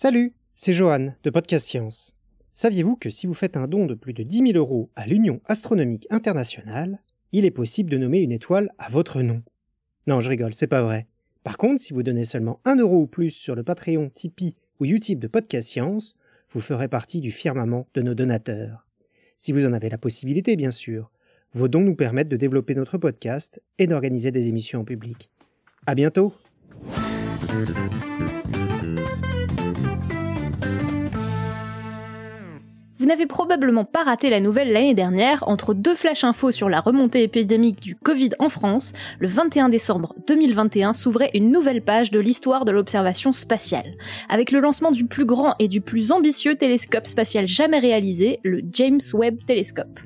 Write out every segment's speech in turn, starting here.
Salut, c'est Johan de Podcast Science. Saviez-vous que si vous faites un don de plus de 10 000 euros à l'Union astronomique internationale, il est possible de nommer une étoile à votre nom? Non, je rigole, c'est pas vrai. Par contre, si vous donnez seulement 1 euro ou plus sur le Patreon, Tipeee ou Utip de Podcast Science, vous ferez partie du firmament de nos donateurs. Si vous en avez la possibilité, bien sûr. Vos dons nous permettent de développer notre podcast et d'organiser des émissions en public. À bientôt! N'avez probablement pas raté la nouvelle l'année dernière, entre deux flash infos sur la remontée épidémique du Covid en France, le 21 décembre 2021 s'ouvrait une nouvelle page de l'histoire de l'observation spatiale, avec le lancement du plus grand et du plus ambitieux télescope spatial jamais réalisé, le James Webb Telescope.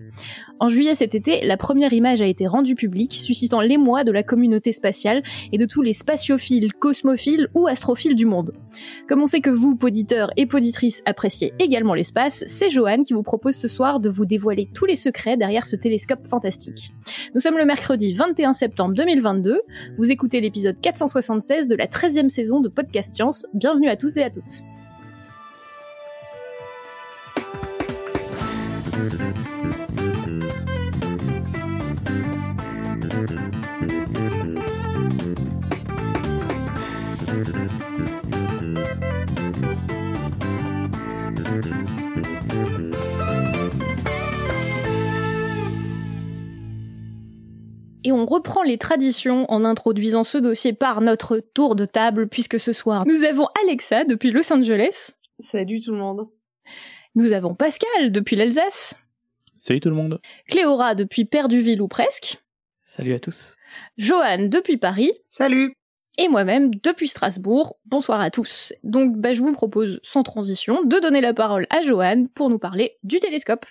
En juillet cet été, la première image a été rendue publique, suscitant l'émoi de la communauté spatiale et de tous les spatiophiles, cosmophiles ou astrophiles du monde. Comme on sait que vous, poditeurs et poditrices, appréciez également l'espace, c'est Johan qui vous propose ce soir de vous dévoiler tous les secrets derrière ce télescope fantastique. Nous sommes le mercredi 21 septembre 2022, vous écoutez l'épisode 476 de la 13e saison de Podcast Science, bienvenue à tous et à toutes. Et on reprend les traditions en introduisant ce dossier par notre tour de table, puisque ce soir, nous avons Alexa depuis Los Angeles. Salut tout le monde. Nous avons Pascal depuis l'Alsace. Salut tout le monde. Cléora depuis Perduville ou presque. Salut à tous. Johan depuis Paris. Salut et moi-même depuis Strasbourg. Bonsoir à tous. Donc bah, je vous propose sans transition de donner la parole à Johan pour nous parler du télescope.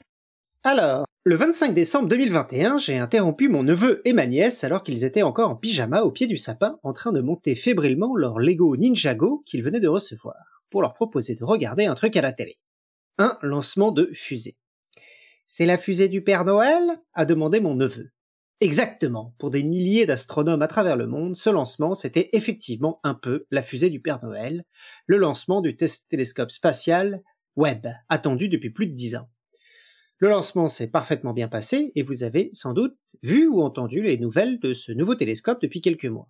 Alors, le 25 décembre 2021, j'ai interrompu mon neveu et ma nièce alors qu'ils étaient encore en pyjama au pied du sapin en train de monter fébrilement leur Lego Ninjago qu'ils venaient de recevoir, pour leur proposer de regarder un truc à la télé. Un lancement de fusée. C'est la fusée du Père Noël? a demandé mon neveu. Exactement. Pour des milliers d'astronomes à travers le monde, ce lancement, c'était effectivement un peu la fusée du Père Noël, le lancement du télescope spatial Webb, attendu depuis plus de dix ans. Le lancement s'est parfaitement bien passé et vous avez sans doute vu ou entendu les nouvelles de ce nouveau télescope depuis quelques mois.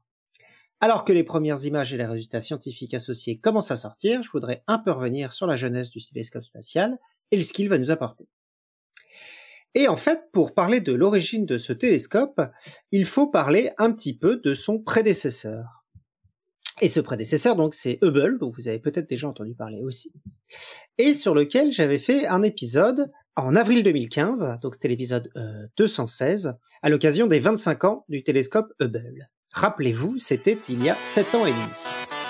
Alors que les premières images et les résultats scientifiques associés commencent à sortir, je voudrais un peu revenir sur la jeunesse du télescope spatial et ce qu'il va nous apporter. Et en fait, pour parler de l'origine de ce télescope, il faut parler un petit peu de son prédécesseur. Et ce prédécesseur, donc, c'est Hubble, dont vous avez peut-être déjà entendu parler aussi, et sur lequel j'avais fait un épisode en avril 2015, donc c'était l'épisode 216, euh, à l'occasion des 25 ans du télescope Hubble. Rappelez-vous, c'était il y a 7 ans et demi.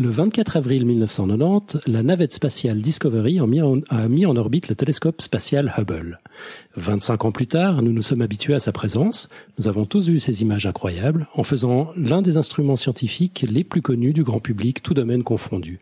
Le 24 avril 1990, la navette spatiale Discovery a mis, en, orbite le télescope spatial Hubble. 25 ans plus tard, nous nous sommes habitués à sa présence, nous avons tous vu ces images incroyables, en faisant l'un des instruments scientifiques les plus connus du grand public, tout domaine confondu.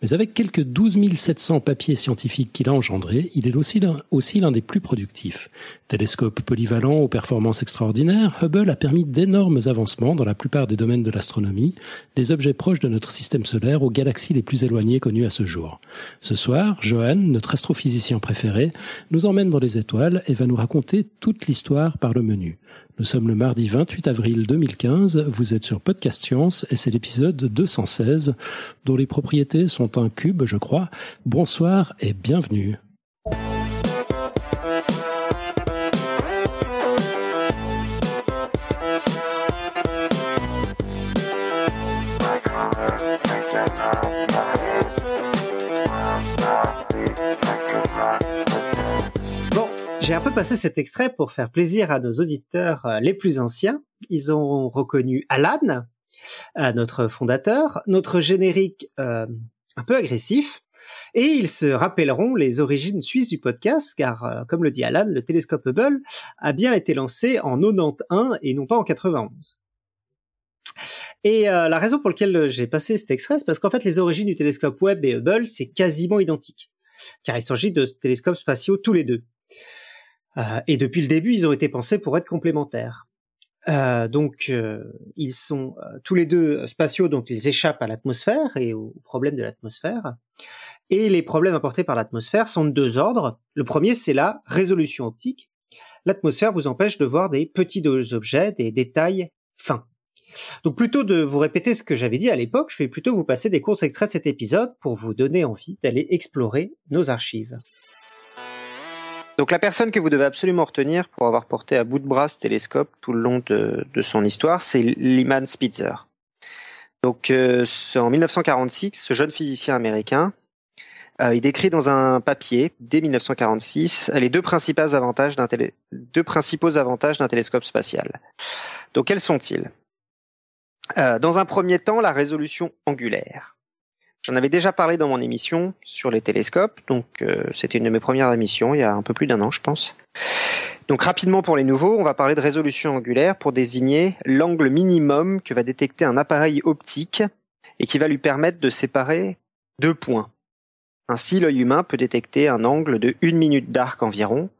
Mais avec quelques 12 700 papiers scientifiques qu'il a engendrés, il est aussi l'un, aussi l'un des plus productifs. Télescope polyvalent aux performances extraordinaires, Hubble a permis d'énormes avancements dans la plupart des domaines de l'astronomie, des objets proches de notre système solaire aux galaxies les plus éloignées connues à ce jour. Ce soir, Johan, notre astrophysicien préféré, nous emmène dans les étoiles et va nous raconter toute l'histoire par le menu. Nous sommes le mardi 28 avril 2015, vous êtes sur Podcast Science et c'est l'épisode 216 dont les propriétés sont un cube, je crois. Bonsoir et bienvenue. J'ai un peu passé cet extrait pour faire plaisir à nos auditeurs euh, les plus anciens. Ils ont reconnu Alan, euh, notre fondateur, notre générique euh, un peu agressif, et ils se rappelleront les origines suisses du podcast, car comme le dit Alan, le télescope Hubble a bien été lancé en 91 et non pas en 91. Et la raison pour laquelle j'ai passé cet extrait, c'est parce qu'en fait les origines du télescope Webb et Hubble, c'est quasiment identique, car il s'agit de télescopes spatiaux tous les deux. Euh, et depuis le début, ils ont été pensés pour être complémentaires. Euh, donc, euh, ils sont tous les deux spatiaux, donc ils échappent à l'atmosphère et aux problèmes de l'atmosphère. Et les problèmes apportés par l'atmosphère sont de deux ordres. Le premier, c'est la résolution optique. L'atmosphère vous empêche de voir des petits objets, des détails fins. Donc plutôt de vous répéter ce que j'avais dit à l'époque, je vais plutôt vous passer des courses extraits de cet épisode pour vous donner envie d'aller explorer nos archives. Donc la personne que vous devez absolument retenir pour avoir porté à bout de bras ce télescope tout le long de, son histoire, c'est Lyman Spitzer. Donc euh, en 1946, ce jeune physicien américain, euh, il décrit dans un papier dès 1946 les deux principaux avantages d'un avantages d'un télescope spatial. Donc quels sont-ils? Euh, Dans un premier temps, la résolution angulaire. J'en avais déjà parlé dans mon émission sur les télescopes, donc euh, c'était une de mes premières émissions il y a un peu plus d'un an, je pense. Donc rapidement pour les nouveaux, on va parler de résolution angulaire pour désigner l'angle minimum que va détecter un appareil optique et qui va lui permettre de séparer deux points. Ainsi, l'œil humain peut détecter un angle de une minute d'arc environ,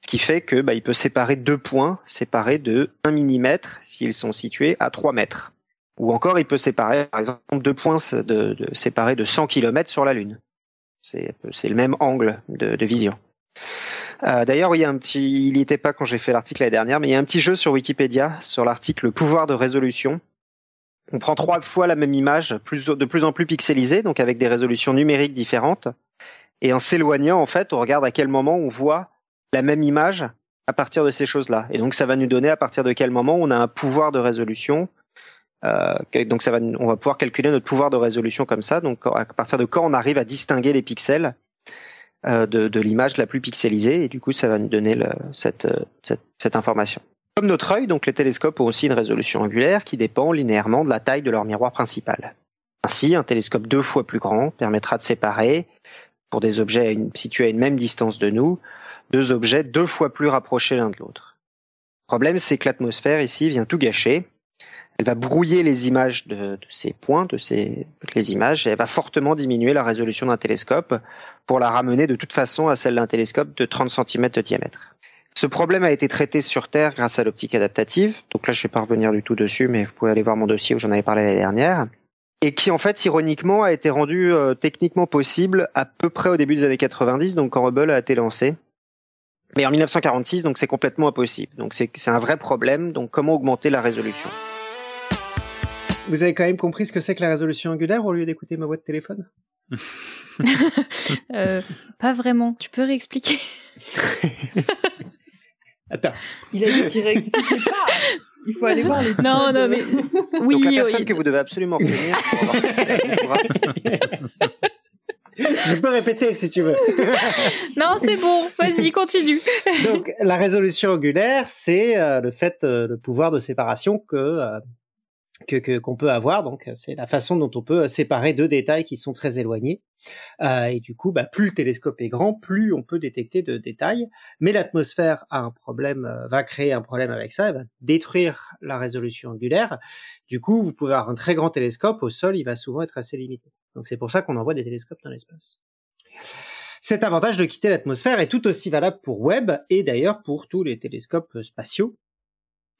ce qui fait que bah, il peut séparer deux points séparés de 1 mm s'ils sont situés à 3 mètres. Ou encore, il peut séparer, par exemple, deux points de, de séparés de 100 km sur la Lune. C'est le même angle de, vision. Euh, D'ailleurs, il y a un petit, il n'y était pas quand j'ai fait l'article l'année dernière, mais il y a un petit jeu sur Wikipédia sur l'article pouvoir de résolution. On prend trois fois la même image, de plus en plus pixelisée, donc avec des résolutions numériques différentes. Et en s'éloignant, en fait, on regarde à quel moment on voit la même image à partir de ces choses-là. Et donc, ça va nous donner à partir de quel moment on a un pouvoir de résolution euh, donc ça va, on va pouvoir calculer notre pouvoir de résolution comme ça. Donc à partir de quand on arrive à distinguer les pixels euh, de, de l'image la plus pixelisée, et du coup ça va nous donner le, cette, cette, cette, information. Comme notre œil, donc les télescopes ont aussi une résolution angulaire qui dépend linéairement de la taille de leur miroir principal. Ainsi, un télescope deux fois plus grand permettra de séparer, pour des objets situés à une même distance de nous, deux objets deux fois plus rapprochés l'un de l'autre. Le problème, c'est que l'atmosphère ici vient tout gâcher elle va brouiller les images de, ces points, de ces les images, et elle va fortement diminuer la résolution d'un télescope pour la ramener de toute façon à celle d'un télescope de 30 cm de diamètre. Ce problème a été traité sur Terre grâce à l'optique adaptative. Donc là, je vais pas revenir du tout dessus, mais vous pouvez aller voir mon dossier où j'en avais parlé l'année dernière. Et qui, en fait, ironiquement, a été rendu euh, techniquement possible à peu près au début des années 90, donc quand Hubble a été lancé. Mais en 1946, donc c'est complètement impossible. Donc c'est un vrai problème. Donc comment augmenter la résolution? Vous avez quand même compris ce que c'est que la résolution angulaire au lieu d'écouter ma voix de téléphone? Euh, Pas vraiment. Tu peux réexpliquer? Attends. Il a dit qu'il réexpliquait pas. Il faut aller voir les. Non, non, mais oui. Donc la personne que vous devez absolument retenir. Je peux répéter si tu veux. non, c'est bon. Vas-y, continue. Donc la résolution angulaire, c'est euh, le fait, euh, le pouvoir de séparation que que qu'on peut avoir. Donc c'est la façon dont on peut séparer deux détails qui sont très éloignés. Euh, et du coup, bah, plus le télescope est grand, plus on peut détecter de détails. Mais l'atmosphère a un problème, euh, va créer un problème avec ça, elle va détruire la résolution angulaire. Du coup, vous pouvez avoir un très grand télescope au sol, il va souvent être assez limité. Donc c'est pour ça qu'on envoie des télescopes dans l'espace. Cet avantage de quitter l'atmosphère est tout aussi valable pour Webb et d'ailleurs pour tous les télescopes spatiaux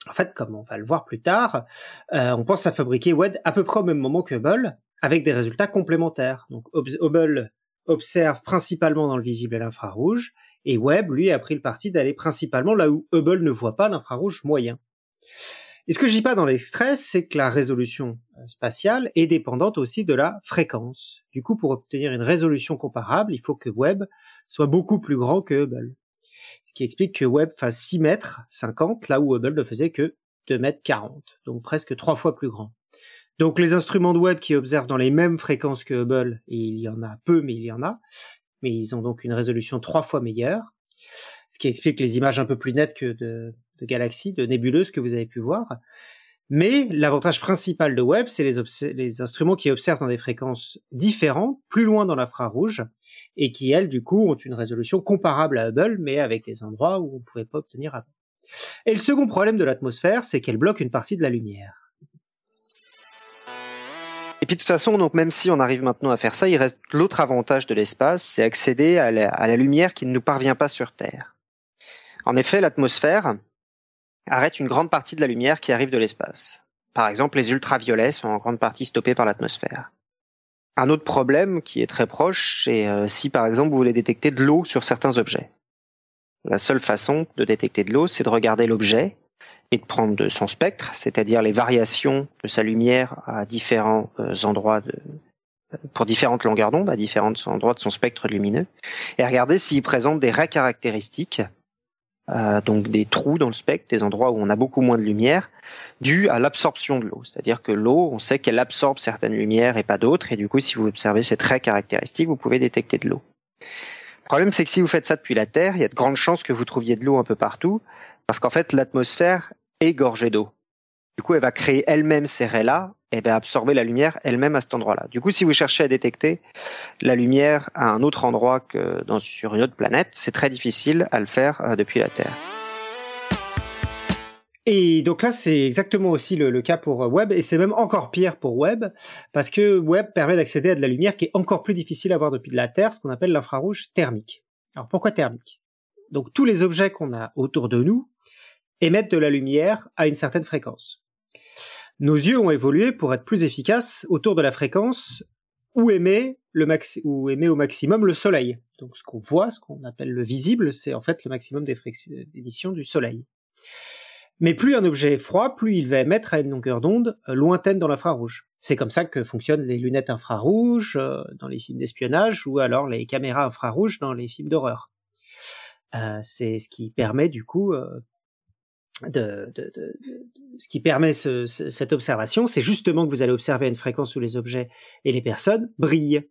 en fait, comme on va le voir plus tard, euh, on pense à fabriquer Webb à peu près au même moment que Hubble, avec des résultats complémentaires. Donc Hubble observe principalement dans le visible et l'infrarouge, et Webb, lui, a pris le parti d'aller principalement là où Hubble ne voit pas l'infrarouge moyen. Et ce que je dis pas dans l'extrait, c'est que la résolution euh, spatiale est dépendante aussi de la fréquence. Du coup, pour obtenir une résolution comparable, il faut que Webb soit beaucoup plus grand que Hubble ce qui explique que Webb fasse 6 mètres 50, là où Hubble ne faisait que 2 mètres 40, donc presque trois fois plus grand. Donc les instruments de Webb qui observent dans les mêmes fréquences que Hubble, et il y en a peu, mais il y en a, mais ils ont donc une résolution trois fois meilleure, ce qui explique les images un peu plus nettes que de, de galaxies, de nébuleuses que vous avez pu voir. Mais l'avantage principal de Webb, c'est les, instruments qui observent dans des fréquences différentes, plus loin dans l'infrarouge, et qui, elles, du coup, ont une résolution comparable à Hubble, mais avec des endroits où on ne pouvait pas obtenir avant. Et le second problème de l'atmosphère, c'est qu'elle bloque une partie de la lumière. Et puis de toute façon, donc même si on arrive maintenant à faire ça, il reste l'autre avantage de l'espace, c'est accéder à la, lumière qui ne nous parvient pas sur Terre. En effet, l'atmosphère, arrête une grande partie de la lumière qui arrive de l'espace. Par exemple, les ultraviolets sont en grande partie stoppés par l'atmosphère. Un autre problème qui est très proche, c'est euh, si par exemple vous voulez détecter de l'eau sur certains objets. La seule façon de détecter de l'eau, c'est de regarder l'objet et de prendre de son spectre, c'est-à-dire les variations de sa lumière à différents euh, endroits de, pour différentes longueurs d'onde, à différents endroits de son spectre lumineux, et regarder s'il présente des raies caractéristiques, euh, donc des trous dans le spectre, des endroits où on a beaucoup moins de lumière, dû à l'absorption de l'eau. C'est-à-dire que l'eau, on sait qu'elle absorbe certaines lumières et pas d'autres, et du coup, si vous observez ces traits caractéristiques, vous pouvez détecter de l'eau. Le problème, c'est que si vous faites ça depuis la Terre, il y a de grandes chances que vous trouviez de l'eau un peu partout, parce qu'en fait, l'atmosphère est gorgée d'eau. Du coup, elle va créer elle-même ces raies-là et va absorber la lumière elle-même à cet endroit-là. Du coup, si vous cherchez à détecter la lumière à un autre endroit que dans, sur une autre planète, c'est très difficile à le faire euh, depuis la Terre. Et donc là, c'est exactement aussi le, cas pour Webb, et c'est même encore pire pour Webb, parce que Webb permet d'accéder à de la lumière qui est encore plus difficile à voir depuis de la Terre, ce qu'on appelle l'infrarouge thermique. Alors pourquoi thermique? Donc tous les objets qu'on a autour de nous émettent de la lumière à une certaine fréquence. Nos yeux ont évolué pour être plus efficaces autour de la fréquence où émet, le maxi où émet au maximum le Soleil. Donc ce qu'on voit, ce qu'on appelle le visible, c'est en fait le maximum des émissions du Soleil. Mais plus un objet est froid, plus il va émettre à une longueur d'onde euh, lointaine dans l'infrarouge. C'est comme ça que fonctionnent les lunettes infrarouges euh, dans les films d'espionnage ou alors les caméras infrarouges dans les films d'horreur. Euh, c'est ce qui permet du coup de, ce qui permet cette observation, c'est justement que vous allez observer à une fréquence où les objets et les personnes brillent.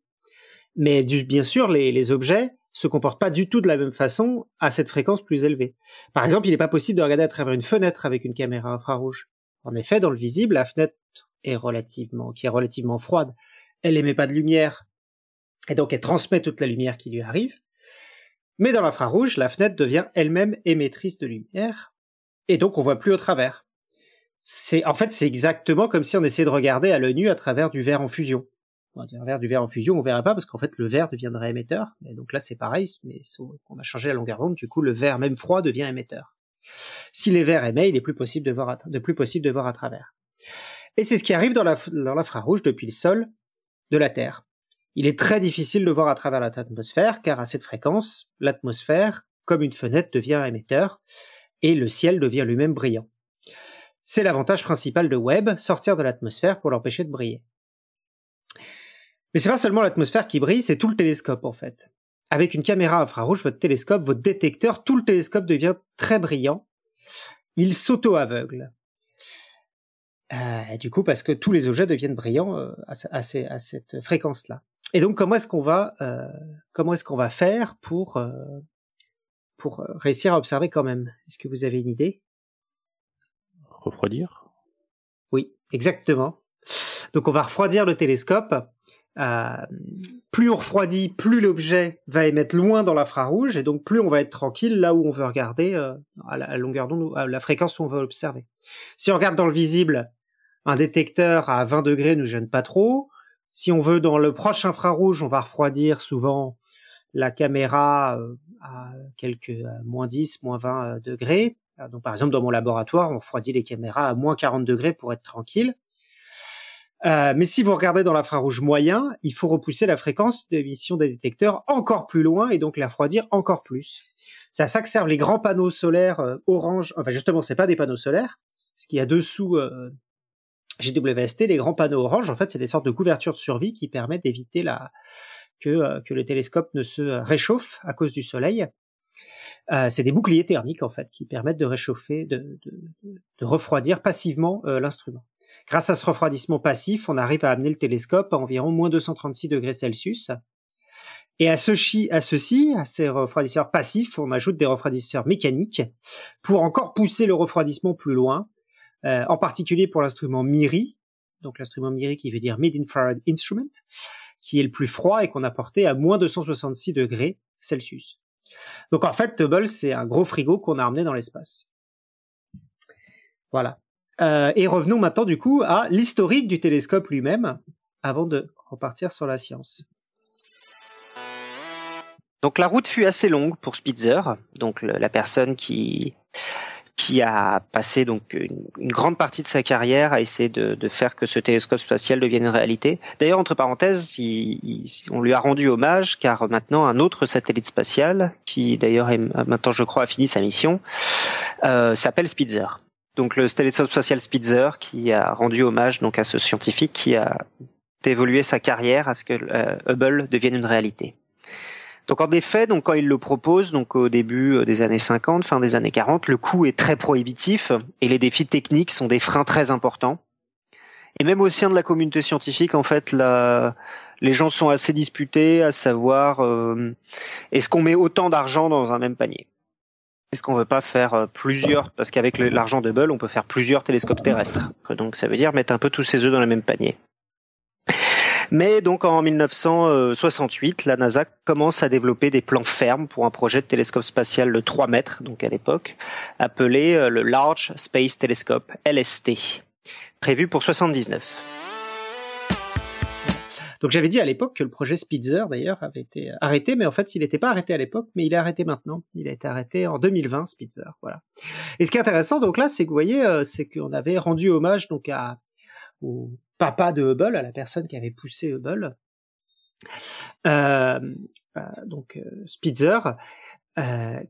Mais bien sûr, les objets se comportent pas du tout de la même façon à cette fréquence plus élevée. Par exemple, il n'est pas possible de regarder à travers une fenêtre avec une caméra infrarouge. En effet, dans le visible, la fenêtre est relativement, qui est relativement froide, elle émet pas de lumière, et donc elle transmet toute la lumière qui lui arrive. Mais dans l'infrarouge, la fenêtre devient elle-même émettrice de lumière, et donc on voit plus au travers. C'est, en fait, c'est exactement comme si on essayait de regarder à l'œil nu à travers du verre en fusion un verre du verre en fusion, on verrait pas parce qu'en fait le verre deviendrait émetteur. Et donc là c'est pareil, mais on a changé la longueur d'onde, du coup le verre même froid devient émetteur. Si les verres émettent, il est plus possible de voir de plus possible de voir à travers. Et c'est ce qui arrive dans l'infrarouge depuis le sol de la Terre. Il est très difficile de voir à travers l'atmosphère car à cette fréquence, l'atmosphère, comme une fenêtre, devient émetteur et le ciel devient lui-même brillant. C'est l'avantage principal de Webb, sortir de l'atmosphère pour l'empêcher de briller. Mais c'est pas seulement l'atmosphère qui brille, c'est tout le télescope en fait. Avec une caméra infrarouge, votre télescope, votre détecteur, tout le télescope devient très brillant. Il s'auto-aveugle. Euh, du coup, parce que tous les objets deviennent brillants euh, à, cette fréquence-là. Et donc, comment est-ce qu'on va, euh, comment est-ce qu'on va faire pour euh, pour réussir à observer quand même Est-ce que vous avez une idée? Refroidir? Oui, exactement. Donc, on va refroidir le télescope euh, plus on refroidit, plus l'objet va émettre loin dans l'infrarouge, et donc plus on va être tranquille là où on veut regarder euh, à la longueur d'onde, à la fréquence où on veut observer. Si on regarde dans le visible, un détecteur à 20 degrés nous gêne pas trop. Si on veut dans le proche infrarouge, on va refroidir souvent la caméra euh, à quelques moins 10, moins 20 degrés. Donc par exemple dans mon laboratoire, on refroidit les caméras à moins 40 degrés pour être tranquille. Euh, mais si vous regardez dans l'infrarouge moyen, il faut repousser la fréquence d'émission des détecteurs encore plus loin et donc la refroidir encore plus. C'est à ça que servent les grands panneaux solaires euh, orange. Enfin justement, c'est pas des panneaux solaires. Ce qu'il y a dessous euh, GWST, les grands panneaux orange, en fait, c'est des sortes de couvertures de survie qui permettent d'éviter la que, euh, que le télescope ne se réchauffe à cause du soleil. c'est des boucliers thermiques en fait qui permettent de réchauffer, de, de, de refroidir passivement l'instrument. Grâce à ce refroidissement passif, on arrive à amener le télescope à environ moins 236 degrés Celsius. Et à, ceci, à ceci, à ces refroidisseurs passifs, on ajoute des refroidisseurs mécaniques pour encore pousser le refroidissement plus loin, euh, en particulier pour l'instrument MIRI, donc l'instrument MIRI qui veut dire Mid Infrared Instrument, qui est le plus froid et qu'on a porté à moins 266 degrés Celsius. Donc en fait, Tubble, c'est un gros frigo qu'on a emmené dans l'espace. Voilà. Euh, et revenons maintenant du coup à l'historique du télescope lui-même, avant de repartir sur la science. Donc la route fut assez longue pour Spitzer, donc la personne qui qui a passé donc une, grande partie de sa carrière à essayer de, de, faire que ce télescope spatial devienne une réalité. D'ailleurs, entre parenthèses, on lui a rendu hommage car maintenant un autre satellite spatial, qui d'ailleurs maintenant je crois a fini sa mission, euh, s'appelle Spitzer. Donc le télescope spatial Spitzer qui a rendu hommage donc à ce scientifique qui a évolué sa carrière à ce que euh, Hubble devienne une réalité. Donc en effet, donc quand il le propose, donc au début euh, des années 50, fin des années 40, le coût est très prohibitif et les défis techniques sont des freins très importants. Et même au sein de la communauté scientifique, en fait, la, les gens sont assez disputés à savoir euh, est-ce qu'on met autant d'argent dans un même panier? Est-ce qu'on veut pas faire euh, plusieurs Parce qu'avec l'argent de Hubble, on peut faire plusieurs télescopes terrestres. Donc ça veut dire mettre un peu tous ses œufs dans le même panier. Mais donc en 1968, la NASA commence à développer des plans fermes pour un projet de télescope spatial de 3 mètres, donc à l'époque, appelé euh, le Large Space Telescope, LST, prévu pour 79. Donc j'avais dit à l'époque que le projet Spitzer d'ailleurs avait été arrêté, mais en fait il n'était pas arrêté à l'époque, mais il est arrêté maintenant. Il a été arrêté en 2020 Spitzer, voilà. Et ce qui est intéressant donc là, c'est que vous voyez, euh, c'est qu'on avait rendu hommage donc à papa de Hubble, à la personne qui avait poussé Hubble, euh, euh, donc euh, Spitzer,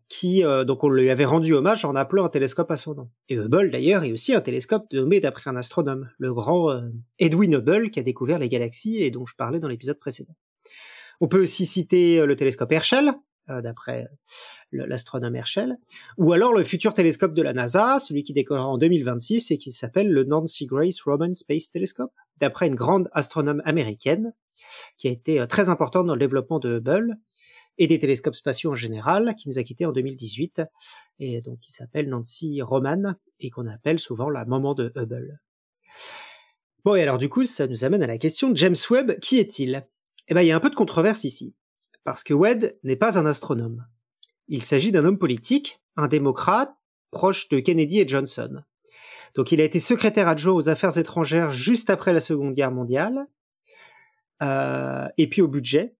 qui donc on lui avait rendu hommage en appelant un télescope à son nom. Et Hubble d'ailleurs est aussi un télescope nommé d'après un astronome, le grand Edwin Hubble qui a découvert les galaxies et dont je parlais dans l'épisode précédent. On peut aussi citer le télescope Herschel, d'après l'astronome Herschel, ou alors le futur télescope de la NASA, celui qui décollera en 2026 et qui s'appelle le Nancy Grace Roman Space Telescope, d'après une grande astronome américaine qui a été euh, très importante dans le développement de Hubble et des télescopes spatiaux en général, qui nous a quittés en 2018, et donc qui s'appelle Nancy Roman et qu'on appelle souvent la maman de Hubble. Bon, et alors du coup, ça nous amène à la question de James Webb, qui est-il? Eh ben, il y a un peu de controverse ici parce que Webb n'est pas un astronome. Il s'agit d'un homme politique, un démocrate, proche de Kennedy et Johnson. Donc il a été secrétaire adjoint aux affaires étrangères juste après la Seconde Guerre mondiale, euh, et puis au budget.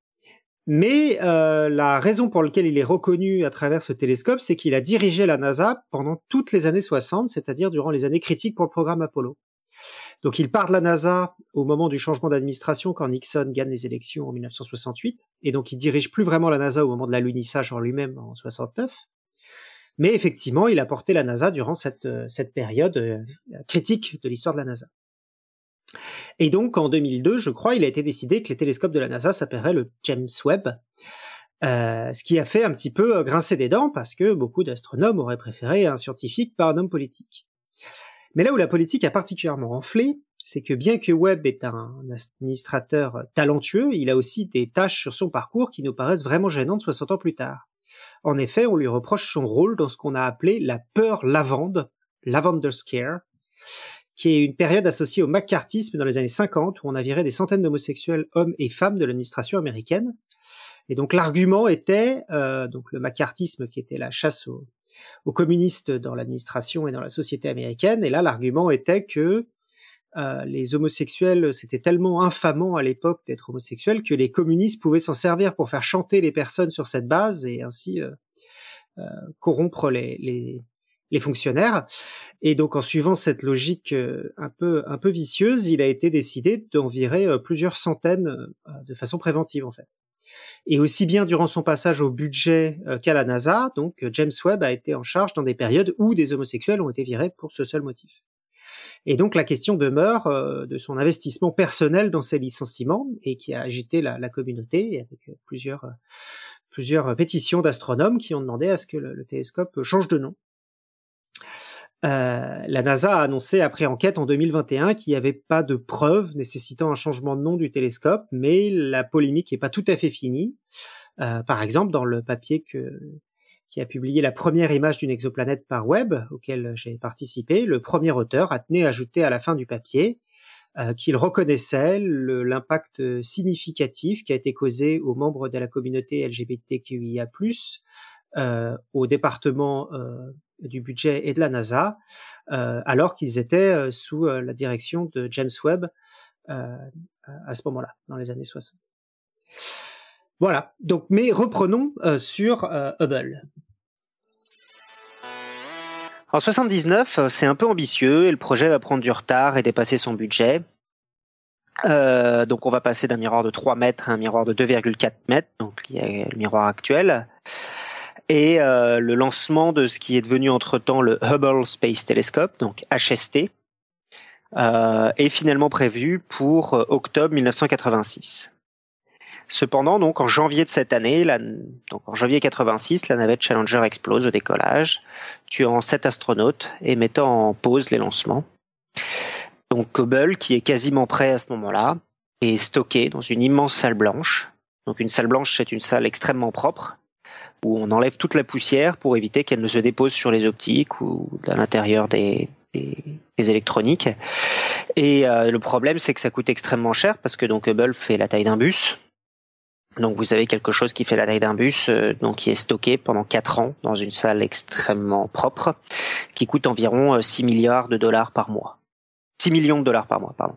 Mais euh, la raison pour laquelle il est reconnu à travers ce télescope, c'est qu'il a dirigé la NASA pendant toutes les années 60, c'est-à-dire durant les années critiques pour le programme Apollo. Donc il part de la NASA au moment du changement d'administration quand Nixon gagne les élections en 1968, et donc il dirige plus vraiment la NASA au moment de l'alunissage en lui-même en 69. Mais effectivement, il a porté la NASA durant cette, euh, période euh, critique de l'histoire de la NASA. Et donc en 2002, je crois, il a été décidé que les télescopes de la NASA s'appelleraient le James Webb, euh, ce qui a fait un petit peu grincer des dents parce que beaucoup d'astronomes auraient préféré un scientifique par un homme politique. Mais là où la politique a particulièrement enflé, c'est que bien que Webb est un administrateur talentueux, il a aussi des tâches sur son parcours qui nous paraissent vraiment gênantes 60 ans plus tard. En effet, on lui reproche son rôle dans ce qu'on a appelé la peur lavande, Lavender Scare, qui est une période associée au macartisme dans les années 50 où on a viré des centaines d'homosexuels hommes et femmes de l'administration américaine. Et donc l'argument était euh, donc le macartisme qui était la chasse aux, aux communistes dans l'administration et dans la société américaine. Et là, l'argument était que euh, les homosexuels, c'était tellement infamant à l'époque d'être homosexuel que les communistes pouvaient s'en servir pour faire chanter les personnes sur cette base et ainsi euh, euh, corrompre les, les, les, fonctionnaires. Et donc, en suivant cette logique un peu un peu vicieuse, il a été décidé d'en virer plusieurs centaines de façon préventive, en fait. Et aussi bien durant son passage au budget euh, qu'à la NASA, donc James Webb a été en charge dans des périodes où des homosexuels ont été virés pour ce seul motif. Et donc la question demeure euh, de son investissement personnel dans ces licenciements et qui a agité la, communauté avec plusieurs pétitions d'astronomes qui ont demandé à ce que le télescope change de nom. Euh, la NASA a annoncé après enquête en 2021 qu'il n'y avait pas de preuves nécessitant un changement de nom du télescope, mais la polémique n'est pas tout à fait finie. Euh, par exemple, dans le papier que, qui a publié la première image d'une exoplanète par web, auquel j'ai participé, le premier auteur a tenu à ajouter à la fin du papier euh, qu'il reconnaissait l'impact significatif qui a été causé aux membres de la communauté LGBTQIA+, euh, au département euh, du budget et de la NASA, euh, alors qu'ils étaient euh, sous euh, la direction de James Webb à ce moment-là, dans les années 60. Voilà. Donc, mais reprenons sur Hubble. En 79, euh, c'est un peu ambitieux et le projet va prendre du retard et dépasser son budget. Donc on va passer d'un miroir de 3 mètres à un miroir de 2,4 mètres, donc il y a le miroir actuel. Et euh, le lancement de ce qui est devenu entre-temps le Hubble Space Telescope, donc HST, euh, est finalement prévu pour euh, octobre 1986. Cependant, donc en janvier de cette année, la, donc en janvier 86, la navette Challenger explose au décollage, tuant sept astronautes et mettant en pause les lancements. Donc Hubble, qui est quasiment prêt à ce moment-là, est stocké dans une immense salle blanche. Donc une salle blanche, c'est une salle extrêmement propre où on enlève toute la poussière pour éviter qu'elle ne se dépose sur les optiques ou à l'intérieur des, électroniques. Et euh, le problème, c'est que ça coûte extrêmement cher parce que donc Hubble fait la taille d'un bus. Donc vous avez quelque chose qui fait la taille d'un bus, euh, donc qui est stocké pendant 4 ans dans une salle extrêmement propre, qui coûte environ 6 euh, milliards de dollars par mois. 6 millions de dollars par mois, pardon.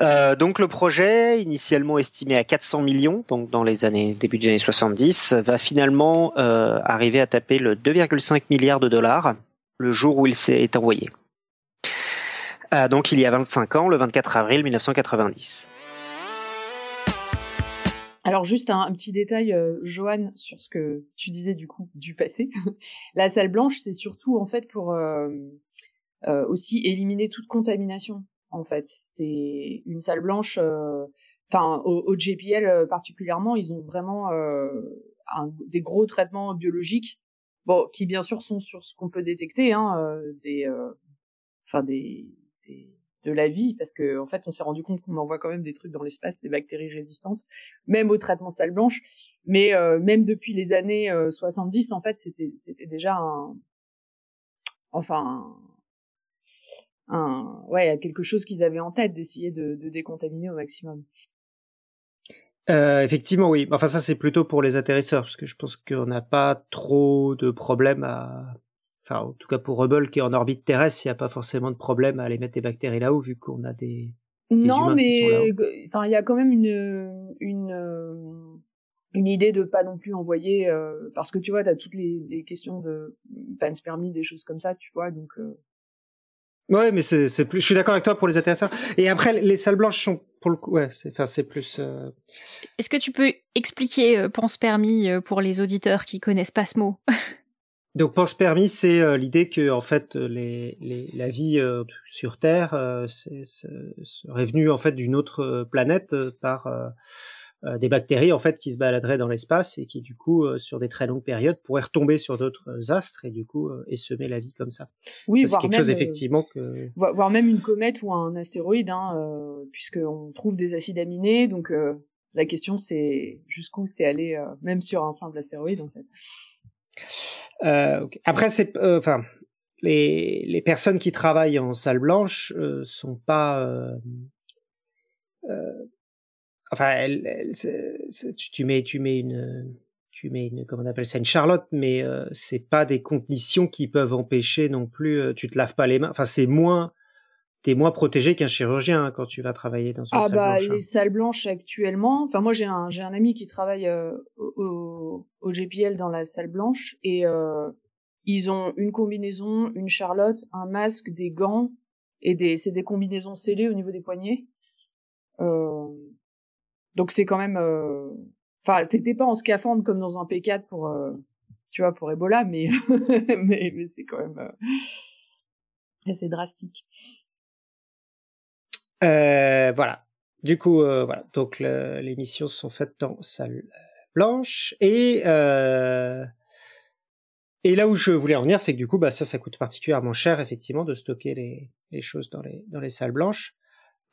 Euh, donc le projet, initialement estimé à 400 millions, donc dans les années début des années 70, va finalement euh, arriver à taper le 2,5 milliards de dollars le jour où il s'est envoyé. Euh, donc il y a 25 ans, le 24 avril 1990. Alors juste un, petit détail, euh, Johan, sur ce que tu disais du coup du passé. la salle blanche, c'est surtout en fait pour euh, euh, aussi éliminer toute contamination. En fait, c'est une salle blanche. Enfin, au, au, JPL particulièrement, ils ont vraiment un, des gros traitements biologiques, bon, qui bien sûr sont sur ce qu'on peut détecter, hein, des, enfin des, des de la vie parce que en fait on s'est rendu compte qu'on envoie quand même des trucs dans l'espace des bactéries résistantes même au traitement salle blanche mais euh, même depuis les années 70 euh, en fait c'était c'était déjà un enfin un ouais quelque chose qu'ils avaient en tête d'essayer de, de, décontaminer au maximum. Euh, effectivement oui. Enfin ça c'est plutôt pour les atterrisseurs parce que je pense qu'on n'a pas trop de problèmes à enfin en tout cas pour Hubble qui est en orbite terrestre, il n'y a pas forcément de problème à aller mettre des bactéries là-haut vu qu'on a des, non, mais enfin il y a quand même une une une idée de pas non plus envoyer euh, parce que tu vois tu as toutes les, les, questions de panspermie des choses comme ça tu vois donc euh... ouais mais c'est c'est plus je suis d'accord avec toi pour les atterrisseurs. Et après les salles blanches sont pour le coup ouais c'est enfin c'est plus euh... est-ce que tu peux expliquer euh, panspermie euh, pour les auditeurs qui connaissent pas ce mot? Donc pense-permis, c'est euh, l'idée que en fait les, les, la vie euh, sur Terre euh, serait venue en fait d'une autre planète par des bactéries en fait qui se baladeraient dans l'espace et qui du coup sur des très longues périodes pourraient retomber sur d'autres astres et du coup essaimer la vie comme ça. Oui, c'est quelque chose effectivement que voire même une comète ou un astéroïde, hein, puisqu'on trouve des acides aminés. Donc la question c'est jusqu'où c'est allé, même sur un simple astéroïde en fait. Euh, Après, c'est, euh, enfin, les, les personnes qui travaillent en salle blanche euh, sont pas, euh, euh enfin, elles, elles, tu, tu, mets, tu mets une, tu mets une, comment on appelle ça, une charlotte, mais c'est pas des conditions qui peuvent empêcher non plus. tu te laves pas les mains. Enfin, c'est moins t'es moins protégé qu'un chirurgien hein, quand tu vas travailler dans une ah salle bah, blanche. Ah bah les salles blanches actuellement, enfin moi j'ai un j'ai un ami qui travaille euh, au, au GPL dans la salle blanche et euh, ils ont une combinaison, une charlotte, un masque, des gants et des c'est des combinaisons scellées au niveau des poignets. Euh, donc c'est quand même euh, enfin t'étais pas en scaphandre comme dans un P4 pour euh, tu vois pour Ebola mais mais, c'est quand même assez drastique. Euh, voilà. Du coup, euh, voilà. Donc les missions sont faites dans salle blanche et euh, et là où je voulais en venir, c'est que du coup, bah ça, ça coûte particulièrement cher effectivement de stocker les, les choses dans les dans les salles blanches.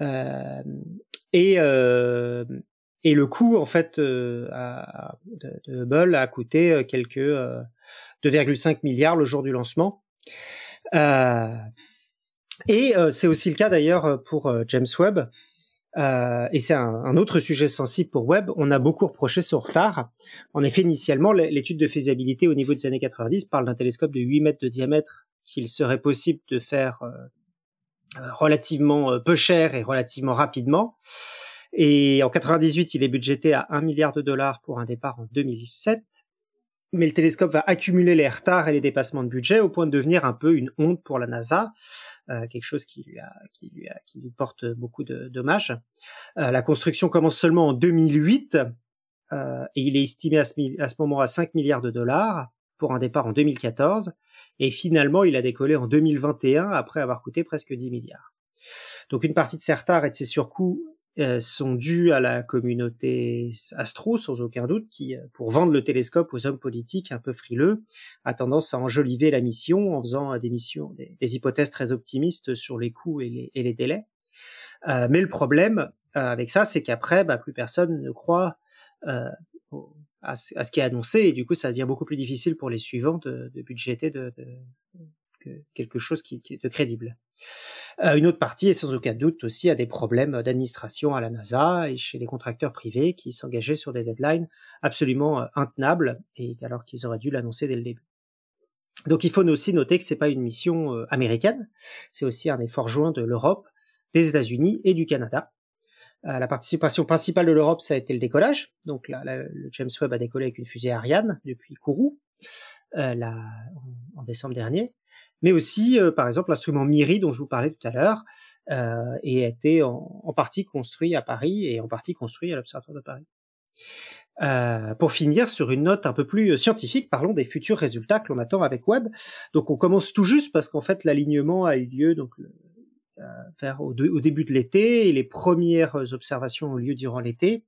Euh, et euh, et le coût en fait euh, de, Hubble a coûté quelques 2,5 milliards le jour du lancement. Euh, et euh, c'est aussi le cas d'ailleurs euh, pour euh, James Webb. et c'est un, un, autre sujet sensible pour Webb. On a beaucoup reproché son retard. En effet, initialement, l'étude de faisabilité au niveau des années 90 parle d'un télescope de 8 mètres de diamètre qu'il serait possible de faire relativement peu cher et relativement rapidement. Et en 98, il est budgété à 1 milliard de dollars pour un départ en 2007. mais le télescope va accumuler les retards et les dépassements de budget au point de devenir un peu une honte pour la NASA, euh, quelque chose qui lui, a, qui, lui a, qui lui porte beaucoup de dommages. Euh, la construction commence seulement en 2008 euh, et il est estimé à ce, à ce moment à 5 milliards de dollars pour un départ en 2014 et finalement il a décollé en 2021 après avoir coûté presque 10 milliards. Donc une partie de ces retards et de ces surcoûts sont dus à la communauté astro, sans aucun doute, qui, euh, pour vendre le télescope aux hommes politiques un peu frileux, a tendance à enjoliver la mission en faisant euh, des missions, des, hypothèses très optimistes sur les coûts et les, délais. Euh, mais le problème avec ça, c'est qu'après, bah, plus personne ne croit euh, à, ce, qui est annoncé, et du coup, ça devient beaucoup plus difficile pour les suivants de, de budgéter de, de, quelque chose qui, qui est de crédible. Euh, une autre partie est sans aucun doute aussi à des problèmes d'administration à la NASA et chez les contracteurs privés qui s'engageaient sur des deadlines absolument euh, intenables et alors qu'ils auraient dû l'annoncer dès le début. Donc il faut aussi noter que c'est pas une mission euh, américaine, c'est aussi un effort joint de l'Europe, des États-Unis et du Canada. la participation principale de l'Europe, ça a été le décollage. Donc là, le James Webb a décollé avec une fusée Ariane depuis Kourou en décembre dernier mais aussi, euh, par exemple, l'instrument MIRI dont je vous parlais tout à l'heure, euh, et a été en, partie construit à Paris et en partie construit à l'Observatoire de Paris. Euh, pour finir sur une note un peu plus scientifique, parlons des futurs résultats que l'on attend avec Webb. Donc on commence tout juste parce qu'en fait l'alignement a eu lieu donc euh, au, au, début de l'été et les premières observations ont lieu durant l'été.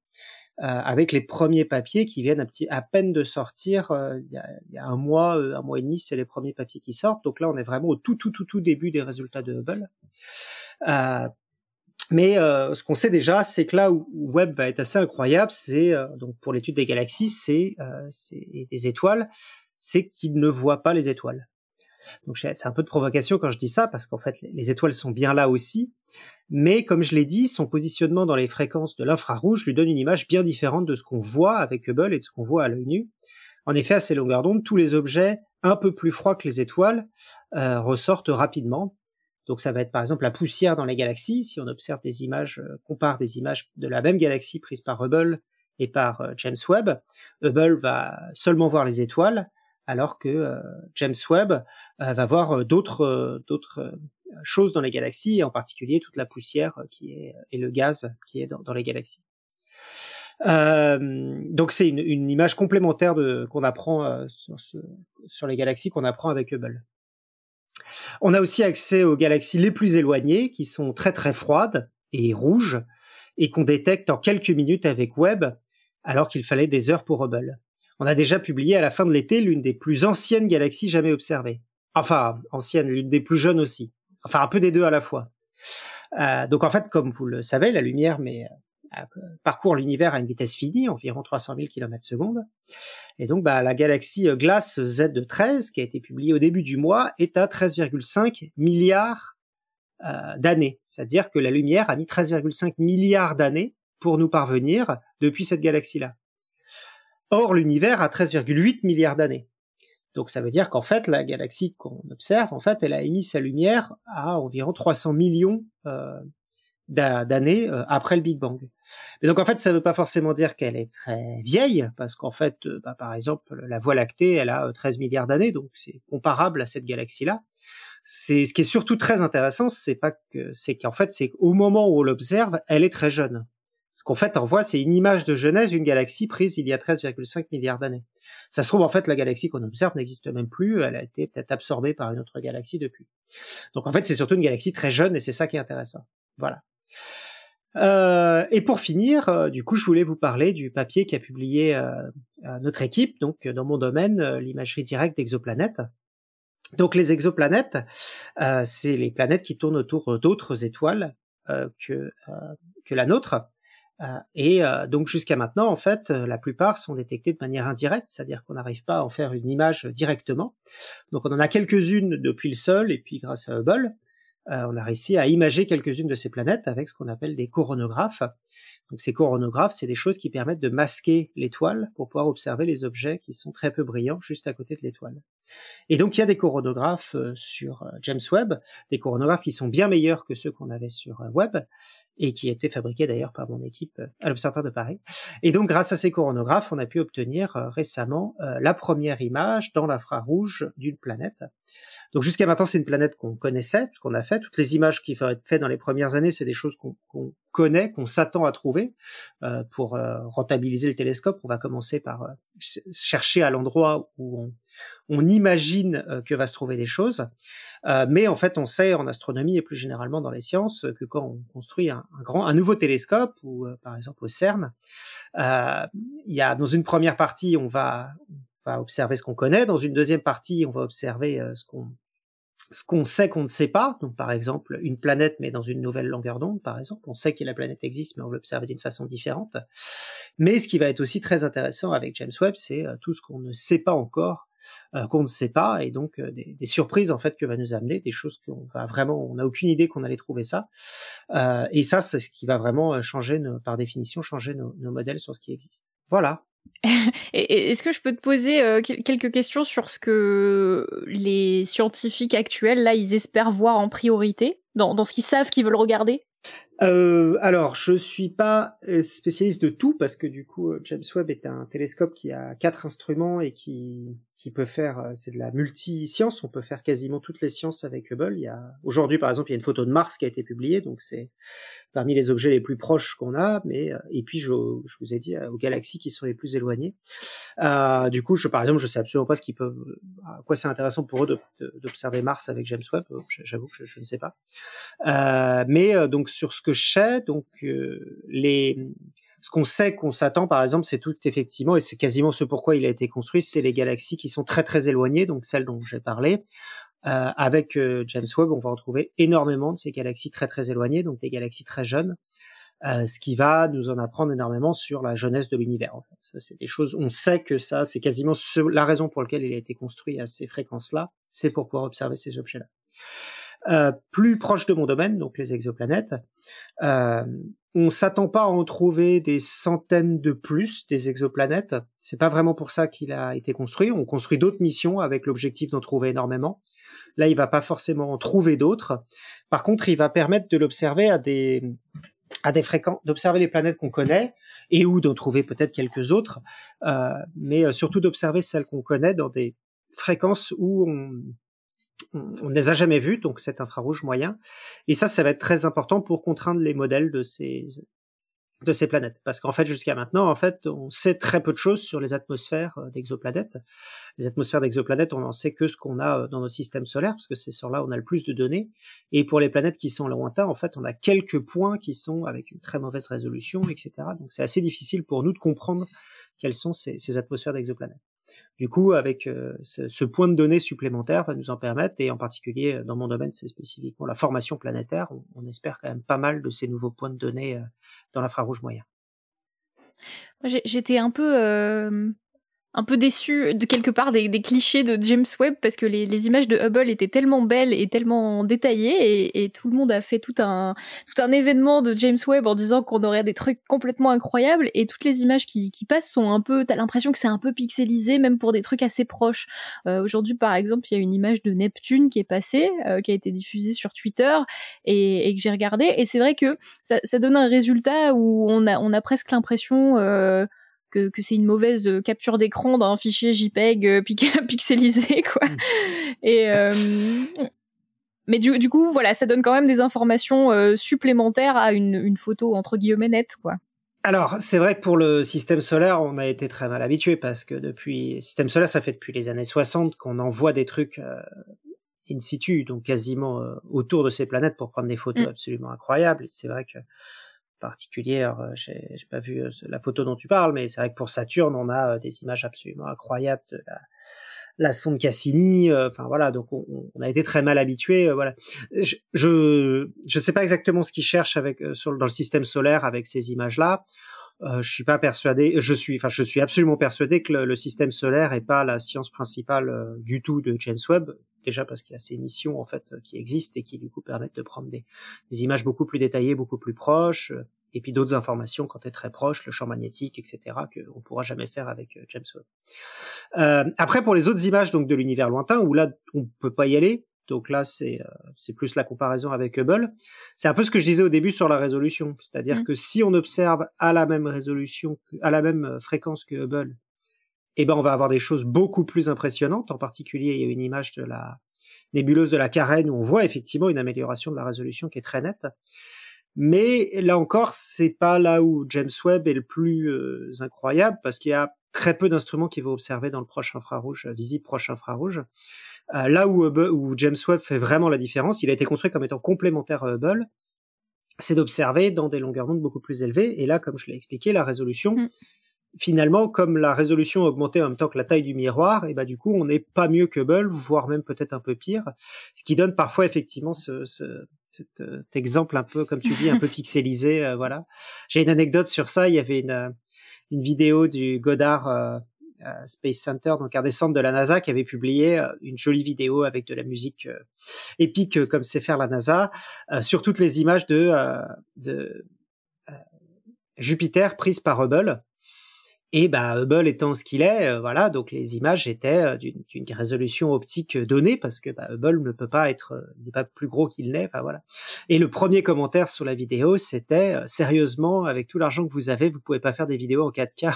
Euh, avec les premiers papiers qui viennent à, petit, à peine de sortir. Euh, il y, a, y, a, un mois, euh, un mois et demi, c'est les premiers papiers qui sortent. Donc là, on est vraiment au tout, tout, tout, tout début des résultats de Hubble. mais ce qu'on sait déjà, c'est que là où Webb va être assez incroyable, c'est donc pour l'étude des galaxies, c'est des étoiles, c'est qu'il ne voit pas les étoiles. Donc c'est un peu de provocation quand je dis ça, parce qu'en fait les étoiles sont bien là aussi, mais comme je l'ai dit, son positionnement dans les fréquences de l'infrarouge lui donne une image bien différente de ce qu'on voit avec Hubble et de ce qu'on voit à l'œil nu. En effet, à ces longueurs d'onde, tous les objets un peu plus froids que les étoiles euh, ressortent rapidement. Donc ça va être par exemple la poussière dans les galaxies. Si on observe des images, euh, compare des images de la même galaxie prise par Hubble et par euh, James Webb, Hubble va seulement voir les étoiles, alors que James Webb va voir d'autres d'autres choses dans les galaxies, et en particulier toute la poussière qui est et le gaz qui est dans, les galaxies. Euh, donc c'est une, une, image complémentaire de qu'on apprend euh, sur, sur, les galaxies qu'on apprend avec Hubble. On a aussi accès aux galaxies les plus éloignées qui sont très très froides et rouges et qu'on détecte en quelques minutes avec Webb alors qu'il fallait des heures pour Hubble. On a déjà publié à la fin de l'été l'une des plus anciennes galaxies jamais observées. Enfin, ancienne, l'une des plus jeunes aussi enfin un peu des deux à la fois. Euh, donc en fait, comme vous le savez, la lumière mais, euh, parcourt l'univers à une vitesse finie, environ 300 000 km secondes. Et donc bah, la galaxie Glace Z de 13, qui a été publiée au début du mois, est à 13,5 milliards euh, d'années. C'est-à-dire que la lumière a mis 13,5 milliards d'années pour nous parvenir depuis cette galaxie-là. Or, l'univers a 13,8 milliards d'années. Donc ça veut dire qu'en fait, la galaxie qu'on observe, en fait, elle a émis sa lumière à environ 300 millions euh, d'années euh, après le Big Bang. Et donc en fait, ça ne veut pas forcément dire qu'elle est très vieille, parce qu'en fait, euh, bah, par exemple, la Voie lactée, elle a 13 milliards d'années, donc c'est comparable à cette galaxie-là. Ce qui est surtout très intéressant, c'est pas que c'est qu'en fait, c'est qu'au moment où on l'observe, elle est très jeune. Ce qu'en fait, on voit, c'est une image de jeunesse d'une galaxie prise il y a 13,5 milliards d'années. Ça se trouve, en fait, la galaxie qu'on observe n'existe même plus, elle a été peut-être absorbée par une autre galaxie depuis. Donc en fait, c'est surtout une galaxie très jeune et c'est ça qui est intéressant. Voilà. Euh, et pour finir, euh, du coup, je voulais vous parler du papier qu'a publié euh, notre équipe, donc dans mon domaine, l'imagerie directe d'exoplanètes. Donc les exoplanètes, c'est les planètes qui tournent autour d'autres étoiles que, que la nôtre. Euh, et euh, donc jusqu'à maintenant, en fait, euh, la plupart sont détectés de manière indirecte, c'est-à-dire qu'on n'arrive pas à en faire une image directement. Donc on en a quelques-unes depuis le sol, et puis grâce à Hubble, on a réussi à imager quelques-unes de ces planètes avec ce qu'on appelle des coronographes. Donc ces coronographes, c'est des choses qui permettent de masquer l'étoile pour pouvoir observer les objets qui sont très peu brillants juste à côté de l'étoile. Et donc il y a des coronographes sur James Webb, des coronographes qui sont bien meilleurs que ceux qu'on avait sur Webb et qui étaient fabriqués d'ailleurs par mon équipe à l'Observatoire de Paris. Et donc grâce à ces coronographes, on a pu obtenir récemment la première image dans l'infrarouge d'une planète. Donc jusqu'à maintenant, c'est une planète qu'on connaissait, qu'on a fait. Toutes les images qui vont être faites dans les premières années, c'est des choses qu'on connaît, qu'on s'attend à trouver. Euh, pour euh, rentabiliser le télescope, on va commencer par euh, chercher à l'endroit où on, on imagine que va se trouver des choses. mais en fait, on sait en astronomie et plus généralement dans les sciences que quand on construit un, grand, un nouveau télescope ou par exemple au CERN, il y a dans une première partie, on va va observer ce qu'on connaît. Dans une deuxième partie, on va observer euh, ce qu'on ce qu'on sait qu'on ne sait pas. Donc, par exemple, une planète, mais dans une nouvelle longueur d'onde, par exemple. On sait que la planète existe, mais on l'observe d'une façon différente. Mais ce qui va être aussi très intéressant avec James Webb, c'est euh, tout ce qu'on ne sait pas encore, euh, qu'on ne sait pas, et donc des, surprises en fait que va nous amener, des choses qu'on va vraiment, on n'a aucune idée qu'on allait trouver ça. et ça, c'est ce qui va vraiment changer, par définition, changer nos modèles sur ce qui existe. Voilà. Est-ce que je peux te poser euh, quelques questions sur ce que les scientifiques actuels, là, ils espèrent voir en priorité, dans, dans ce qu'ils savent qu'ils veulent regarder? Euh, alors, je suis pas euh, spécialiste de tout parce que du coup, euh, James Webb est un télescope qui a quatre instruments et qui qui peut faire, euh, c'est de la multi-science. On peut faire quasiment toutes les sciences avec Hubble. Il y a aujourd'hui, par exemple, il y a une photo de Mars qui a été publiée, donc c'est parmi les objets les plus proches qu'on a. Mais et puis, je, je vous ai dit aux galaxies qui sont les plus éloignées. Euh, du coup, je, par exemple, je sais absolument pas ce qu'ils peuvent, à quoi c'est intéressant pour eux d'observer Mars avec James Webb. J'avoue que je, ne sais pas. Euh, mais donc sur ce que je sais, donc euh, ce qu'on sait qu'on s'attend, par exemple, c'est tout effectivement, et c'est quasiment ce pourquoi il a été construit, c'est les galaxies qui sont très très éloignées, donc celles dont j'ai parlé. Euh, avec euh, James Webb, on va retrouver énormément de ces galaxies très très éloignées, donc des galaxies très jeunes, ce qui va nous en apprendre énormément sur la jeunesse de l'univers. Ça, c'est des choses. On sait que ça, c'est quasiment la raison pour laquelle il a été construit à ces fréquences-là, c'est pour pouvoir observer ces objets-là. Euh, plus proche de mon domaine, donc les exoplanètes. Euh, on s'attend pas à en trouver des centaines de plus des exoplanètes. C'est pas vraiment pour ça qu'il a été construit. On construit d'autres missions avec l'objectif d'en trouver énormément. Là, il va pas forcément en trouver d'autres. Par contre, il va permettre de l'observer à des à des fréquences, d'observer les planètes qu'on connaît et ou d'en trouver peut-être quelques autres, euh, mais euh, surtout d'observer celles qu'on connaît dans des fréquences où on, on ne les a jamais vus, donc cet infrarouge moyen. Et ça, ça va être très important pour contraindre les modèles de ces de ces planètes, parce qu'en fait jusqu'à maintenant, en fait, on sait très peu de choses sur les atmosphères euh, d'exoplanètes. Les atmosphères d'exoplanètes, on n'en sait que ce qu'on a euh, dans notre système solaire, parce que c'est sur là où on a le plus de données. Et pour les planètes qui sont lointains, en fait, on a quelques points qui sont avec une très mauvaise résolution, etc. Donc c'est assez difficile pour nous de comprendre quelles sont ces, ces atmosphères d'exoplanètes. Du coup, avec euh, ce, point de données supplémentaire va nous en permettre, et en particulier euh, dans mon domaine, c'est spécifiquement la formation planétaire, on, espère quand même pas mal de ces nouveaux points de données euh, dans l'infrarouge moyen. J'étais un peu un peu déçu de quelque part des, clichés de James Webb parce que les, images de Hubble étaient tellement belles et tellement détaillées et, tout le monde a fait tout un tout un événement de James Webb en disant qu'on aurait des trucs complètement incroyables et toutes les images qui, passent sont un peu t'as l'impression que c'est un peu pixelisé même pour des trucs assez proches. Euh, aujourd'hui par exemple il y a une image de Neptune qui est passée euh, qui a été diffusée sur Twitter et, que j'ai regardé et c'est vrai que ça, donne un résultat où on a on a presque l'impression euh, que, que c'est une mauvaise euh, capture d'écran d'un fichier JPEG euh, pixelisé quoi. Mm. Et euh, mais du, du, coup voilà, ça donne quand même des informations supplémentaires à une, une photo entre guillemets nette quoi. Alors, c'est vrai que pour le système solaire, on a été très mal habitué parce que depuis système solaire, ça fait depuis les années 60 qu'on envoie des trucs in situ, donc quasiment autour de ces planètes pour prendre des photos mm. absolument incroyables. C'est vrai que particulière. Euh, j'ai pas vu euh, la photo dont tu parles, mais c'est vrai que pour Saturne, on a euh, des images absolument incroyables de la, la sonde Cassini. Enfin voilà, donc on, on, a été très mal habitué. voilà, je, je sais pas exactement ce qu'ils cherchent avec sur dans le système solaire avec ces images-là. Euh, je suis pas persuadé, je suis, enfin, je suis absolument persuadé que le, système solaire est pas la science principale du tout de James Webb. Déjà parce qu'il y a ces missions en fait qui existent et qui du coup permettent de prendre des, des images beaucoup plus détaillées, beaucoup plus proches. et puis d'autres informations quand tu es très proche, le champ magnétique, etc., qu'on pourra jamais faire avec James Webb. après, pour les autres images donc de l'univers lointain, où là on peut pas y aller, donc là, c'est c'est plus la comparaison avec Hubble. C'est un peu ce que je disais au début sur la résolution, c'est-à-dire mmh. que si on observe à la même résolution, à la même fréquence que Hubble, eh ben on va avoir des choses beaucoup plus impressionnantes. En particulier, il y a une image de la nébuleuse de la Carène où on voit effectivement une amélioration de la résolution qui est très nette. Mais là encore, c'est pas là où James Webb est le plus euh, incroyable parce qu'il y a très peu d'instruments qui vont observer dans le proche infrarouge, euh, visible proche infrarouge. Euh, là où, où James Webb fait vraiment la différence, il a été construit comme étant complémentaire à Hubble, c'est d'observer dans des longueurs d'onde beaucoup plus élevées. Et là, comme je l'ai expliqué, la résolution mm finalement, comme la résolution a augmenté en même temps que la taille du miroir, et bah du coup, on n'est pas mieux que Hubble, voire même peut-être un peu pire, ce qui donne parfois effectivement ce, ce cet, euh, exemple un peu, comme tu dis, un peu pixelisé. Euh, voilà. J'ai une anecdote sur ça. Il y avait une, euh, une vidéo du Goddard Space Center, donc un des centres de la NASA, qui avait publié une jolie vidéo avec de la musique épique comme sait faire la NASA, sur toutes les images de, de Jupiter prises par Hubble. Et bah, Hubble étant ce qu'il est, euh, voilà, donc les images étaient euh, d'une résolution optique donnée parce que bah, Hubble ne peut pas être, euh, n'est pas plus gros qu'il n'est, enfin voilà. Et le premier commentaire sur la vidéo, c'était sérieusement, avec tout l'argent que vous avez, vous pouvez pas faire des vidéos en 4K.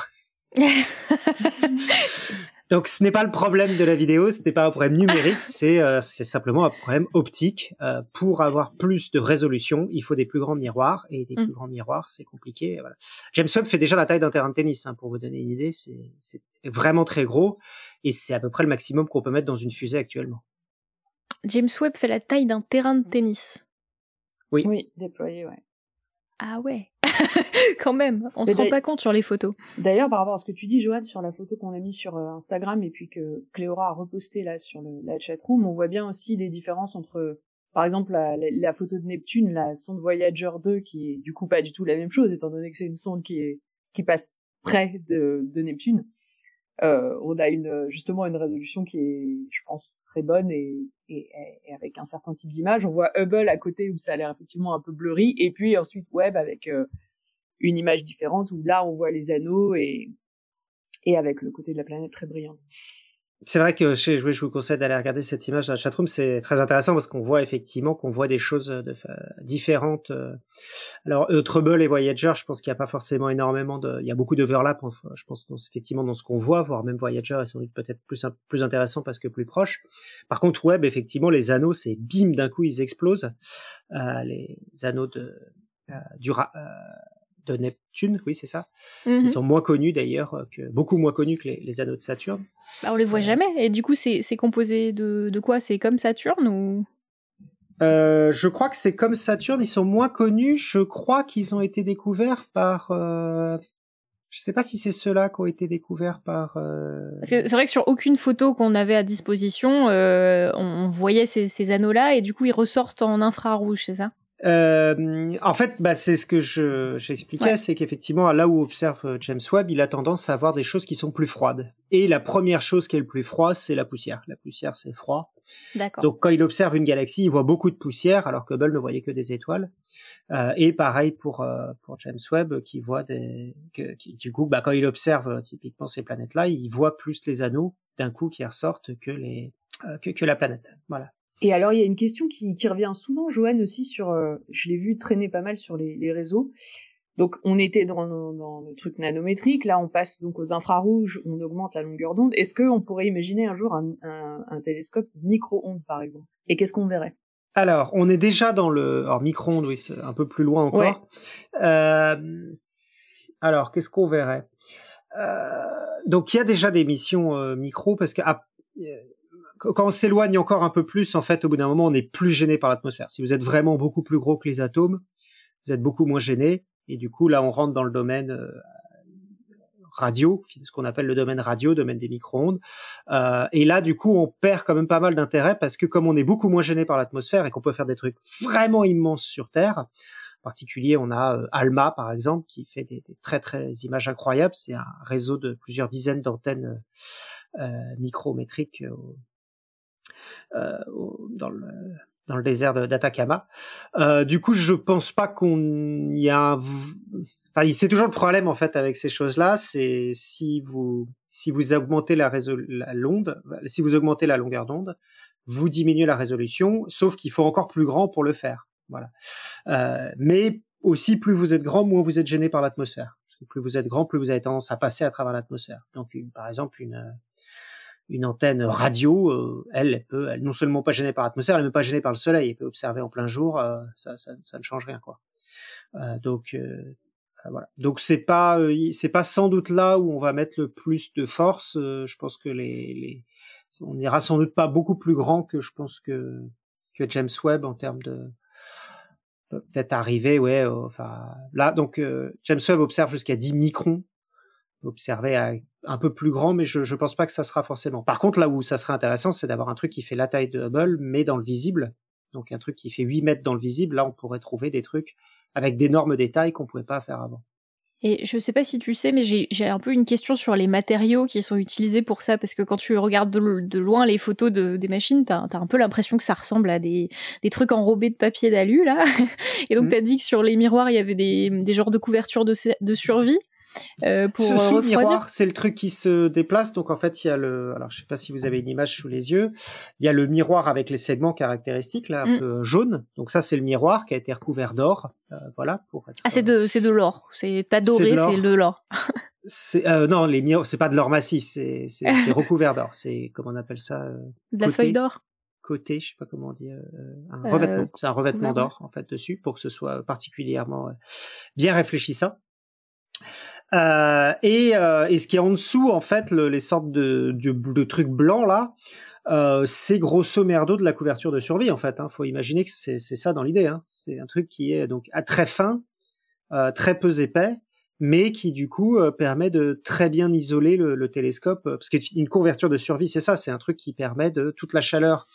Donc ce n'est pas le problème de la vidéo, ce n'est pas un problème numérique, c'est euh, simplement un problème optique. Euh, pour avoir plus de résolution, il faut des plus grands miroirs et des mm. plus grands miroirs, c'est compliqué. Voilà. James Webb fait déjà la taille d'un terrain de tennis, hein, pour vous donner une idée. C'est vraiment très gros et c'est à peu près le maximum qu'on peut mettre dans une fusée actuellement. James Webb fait la taille d'un terrain de tennis. Oui. Oui, déployé, ouais. Ah ouais. Quand même, on se rend pas compte sur les photos. D'ailleurs, par rapport à ce que tu dis, Joanne, sur la photo qu'on a mis sur euh, Instagram et puis que Cléora a reposté là sur le, la chatroom, on voit bien aussi les différences entre, par exemple, la, la, photo de Neptune, la sonde Voyager 2, qui est du coup pas du tout la même chose, étant donné que c'est une sonde qui est qui passe près de, de Neptune. Euh, on a une justement une résolution qui est, je pense, très bonne et, et, et avec un certain type d'image. On voit Hubble à côté où ça a l'air effectivement un peu blurry, et puis ensuite Webb avec euh, une image différente où là on voit les anneaux et et avec le côté de la planète très brillante. C'est vrai que chez je vous conseille d'aller regarder cette image dans la chatroom, c'est très intéressant parce qu'on voit effectivement qu'on voit des choses de, différentes. Euh. Alors Trouble et Voyager, je pense qu'il n'y a pas forcément énormément de, il y a beaucoup d'overlap, je pense effectivement dans ce qu'on voit, voire même Voyager est sans doute peut-être plus plus intéressant parce que plus proche. Par contre Web, effectivement, les anneaux, c'est bim d'un coup ils explosent. Euh, les anneaux de euh, du euh, de Neptune, oui c'est ça, qui mhm. sont moins connus d'ailleurs, euh, que beaucoup moins connus que les, anneaux de Saturne. Bah, on les voit euh, jamais. Et du coup, c'est composé de, de quoi? C'est comme Saturne ou? Euh, je crois que c'est comme Saturne, ils sont moins connus. Je crois qu'ils ont été découverts par. Euh... Je sais pas si c'est ceux-là qui ont été découverts par. Euh... Parce que c'est vrai que sur aucune photo qu'on avait à disposition, on, voyait ces, ces anneaux-là et du coup ils ressortent en infrarouge, c'est ça? Euh, en fait, bah, c'est ce que je j'expliquais, c'est qu'effectivement, là où observe euh, James Webb, il a tendance à avoir des choses qui sont plus froides. Et la première chose qui est le plus froid, c'est la poussière. La poussière, c'est froid. Donc, quand il observe une galaxie, il voit beaucoup de poussière, alors que Hubble ne voyait que des étoiles. Euh, et pareil pour euh, pour James Webb, qui voit des, que, qui, du coup, bah, quand il observe euh, typiquement ces planètes-là, il voit plus les anneaux d'un coup qui ressortent que les que, que la planète. Voilà. Et alors, il y a une question qui, qui revient souvent, Joanne, aussi sur, euh, je l'ai vu traîner pas mal sur les, les réseaux. Donc, on était dans, dans, le truc nanométrique, là, on passe donc aux infrarouges, on augmente la longueur d'onde. Est-ce qu'on pourrait imaginer un jour un, un, un télescope micro-ondes, par exemple? Et qu'est-ce qu'on verrait? Alors, on est déjà dans le... Alors, micro-ondes, oui, c'est un peu plus loin encore. Euh... Alors, qu'est-ce qu'on verrait? Euh... Donc, il y a déjà des missions euh, micro, parce que... Ah, quand on s'éloigne encore un peu plus, en fait, au bout d'un moment, on est plus gêné par l'atmosphère. Si vous êtes vraiment beaucoup plus gros que les atomes, vous êtes beaucoup moins gêné. Et du coup, là, on rentre dans le domaine euh, radio, ce qu'on appelle le domaine radio, domaine des micro-ondes. Euh, et là, du coup, on perd quand même pas mal d'intérêt parce que comme on est beaucoup moins gêné par l'atmosphère et qu'on peut faire des trucs vraiment immenses sur Terre, en particulier, on a euh, ALMA, par exemple, qui fait des, des, très, très images incroyables. C'est un réseau de plusieurs dizaines d'antennes micrométriques euh, dans le dans le désert d'Atacama. Euh, du coup, je pense pas qu'on y a. Enfin, c'est toujours le problème en fait avec ces choses-là, c'est si vous si vous augmentez la, la si vous augmentez la longueur d'onde, vous diminuez la résolution, sauf qu'il faut encore plus grand pour le faire. Voilà. Euh, mais aussi, plus vous êtes grand, moins vous êtes gêné par l'atmosphère. plus vous êtes grand, plus vous avez tendance à passer à travers l'atmosphère. Donc, par exemple, une une antenne radio, euh, elle, elle peut, elle non seulement pas gênée par l'atmosphère, elle n'est pas gênée par le soleil. Elle peut observer en plein jour, euh, ça, ça, ça, ne change rien, quoi. Euh, donc voilà. Donc c'est pas, c'est pas sans doute là où on va mettre le plus de force. je pense que les, les, on ira sans doute pas beaucoup plus grand que je pense que que James Webb en termes de peut-être arriver, ouais. enfin là, donc James Webb observe jusqu'à 10 microns observer à un peu plus grand, mais je, je pense pas que ça sera forcément. Par contre, là où ça serait intéressant, c'est d'avoir un truc qui fait la taille de Hubble, mais dans le visible. Donc un truc qui fait 8 mètres dans le visible, là on pourrait trouver des trucs avec d'énormes détails qu'on pouvait pas faire avant. Et je sais pas si tu sais, mais j'ai un peu une question sur les matériaux qui sont utilisés pour ça, parce que quand tu regardes de, loin les photos de, des machines, t'as as un peu l'impression que ça ressemble à des, des trucs enrobés de papier d'alu, là. Et donc, mmh. t'as dit que sur les miroirs, il y avait des, des genres de couvertures de, de survie. Euh, pour Ce sous miroir, c'est le truc qui se déplace. Donc en fait, il y a le. Alors je sais pas si vous avez une image sous les yeux. Il y a le miroir avec les segments caractéristiques là, un mm. peu jaune. Donc ça, c'est le miroir qui a été recouvert d'or. Euh, voilà pour. ah, c'est de c'est de l'or. C'est pas doré, c'est de l'or. c'est euh, non les miroirs, c'est pas de l'or massif. C'est c'est recouvert d'or. C'est comment on appelle ça euh, De la feuille d'or côté, je sais pas comment dire, un revêtement. C'est un revêtement d'or en fait dessus pour que ce soit particulièrement bien réfléchissant. Euh, et, euh, et, ce qui est en dessous, en fait, le, les sortes de, de, trucs blancs là, euh, c'est grosso merdo de la couverture de survie en fait. Hein. Faut imaginer que c'est ça dans l'idée. Hein. C'est un truc qui est donc à très fin, très peu épais, mais qui du coup permet de très bien isoler le, le télescope. Parce qu'une couverture de survie, c'est ça, c'est un truc qui permet de toute la chaleur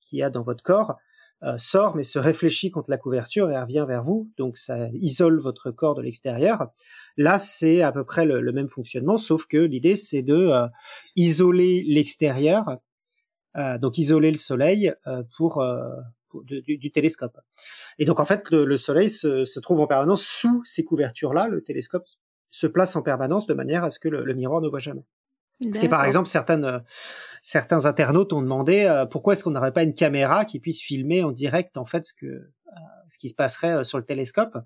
qu'il y a dans votre corps euh, sort mais se réfléchit contre la couverture et revient vers vous, donc ça isole votre corps de l'extérieur. Là, c'est à peu près le, même fonctionnement, sauf que l'idée c'est de euh, isoler l'extérieur, euh, donc isoler le soleil pour, du, télescope. Et donc en fait, le, soleil se, se, trouve en permanence sous ces couvertures-là. Le télescope se place en permanence de manière à ce que le miroir ne voit jamais. Ce qui par exemple certaines euh, certains internautes ont demandé euh, pourquoi est-ce qu'on n'aurait pas une caméra qui puisse filmer en direct en fait ce que euh, ce qui se passerait sur le télescope?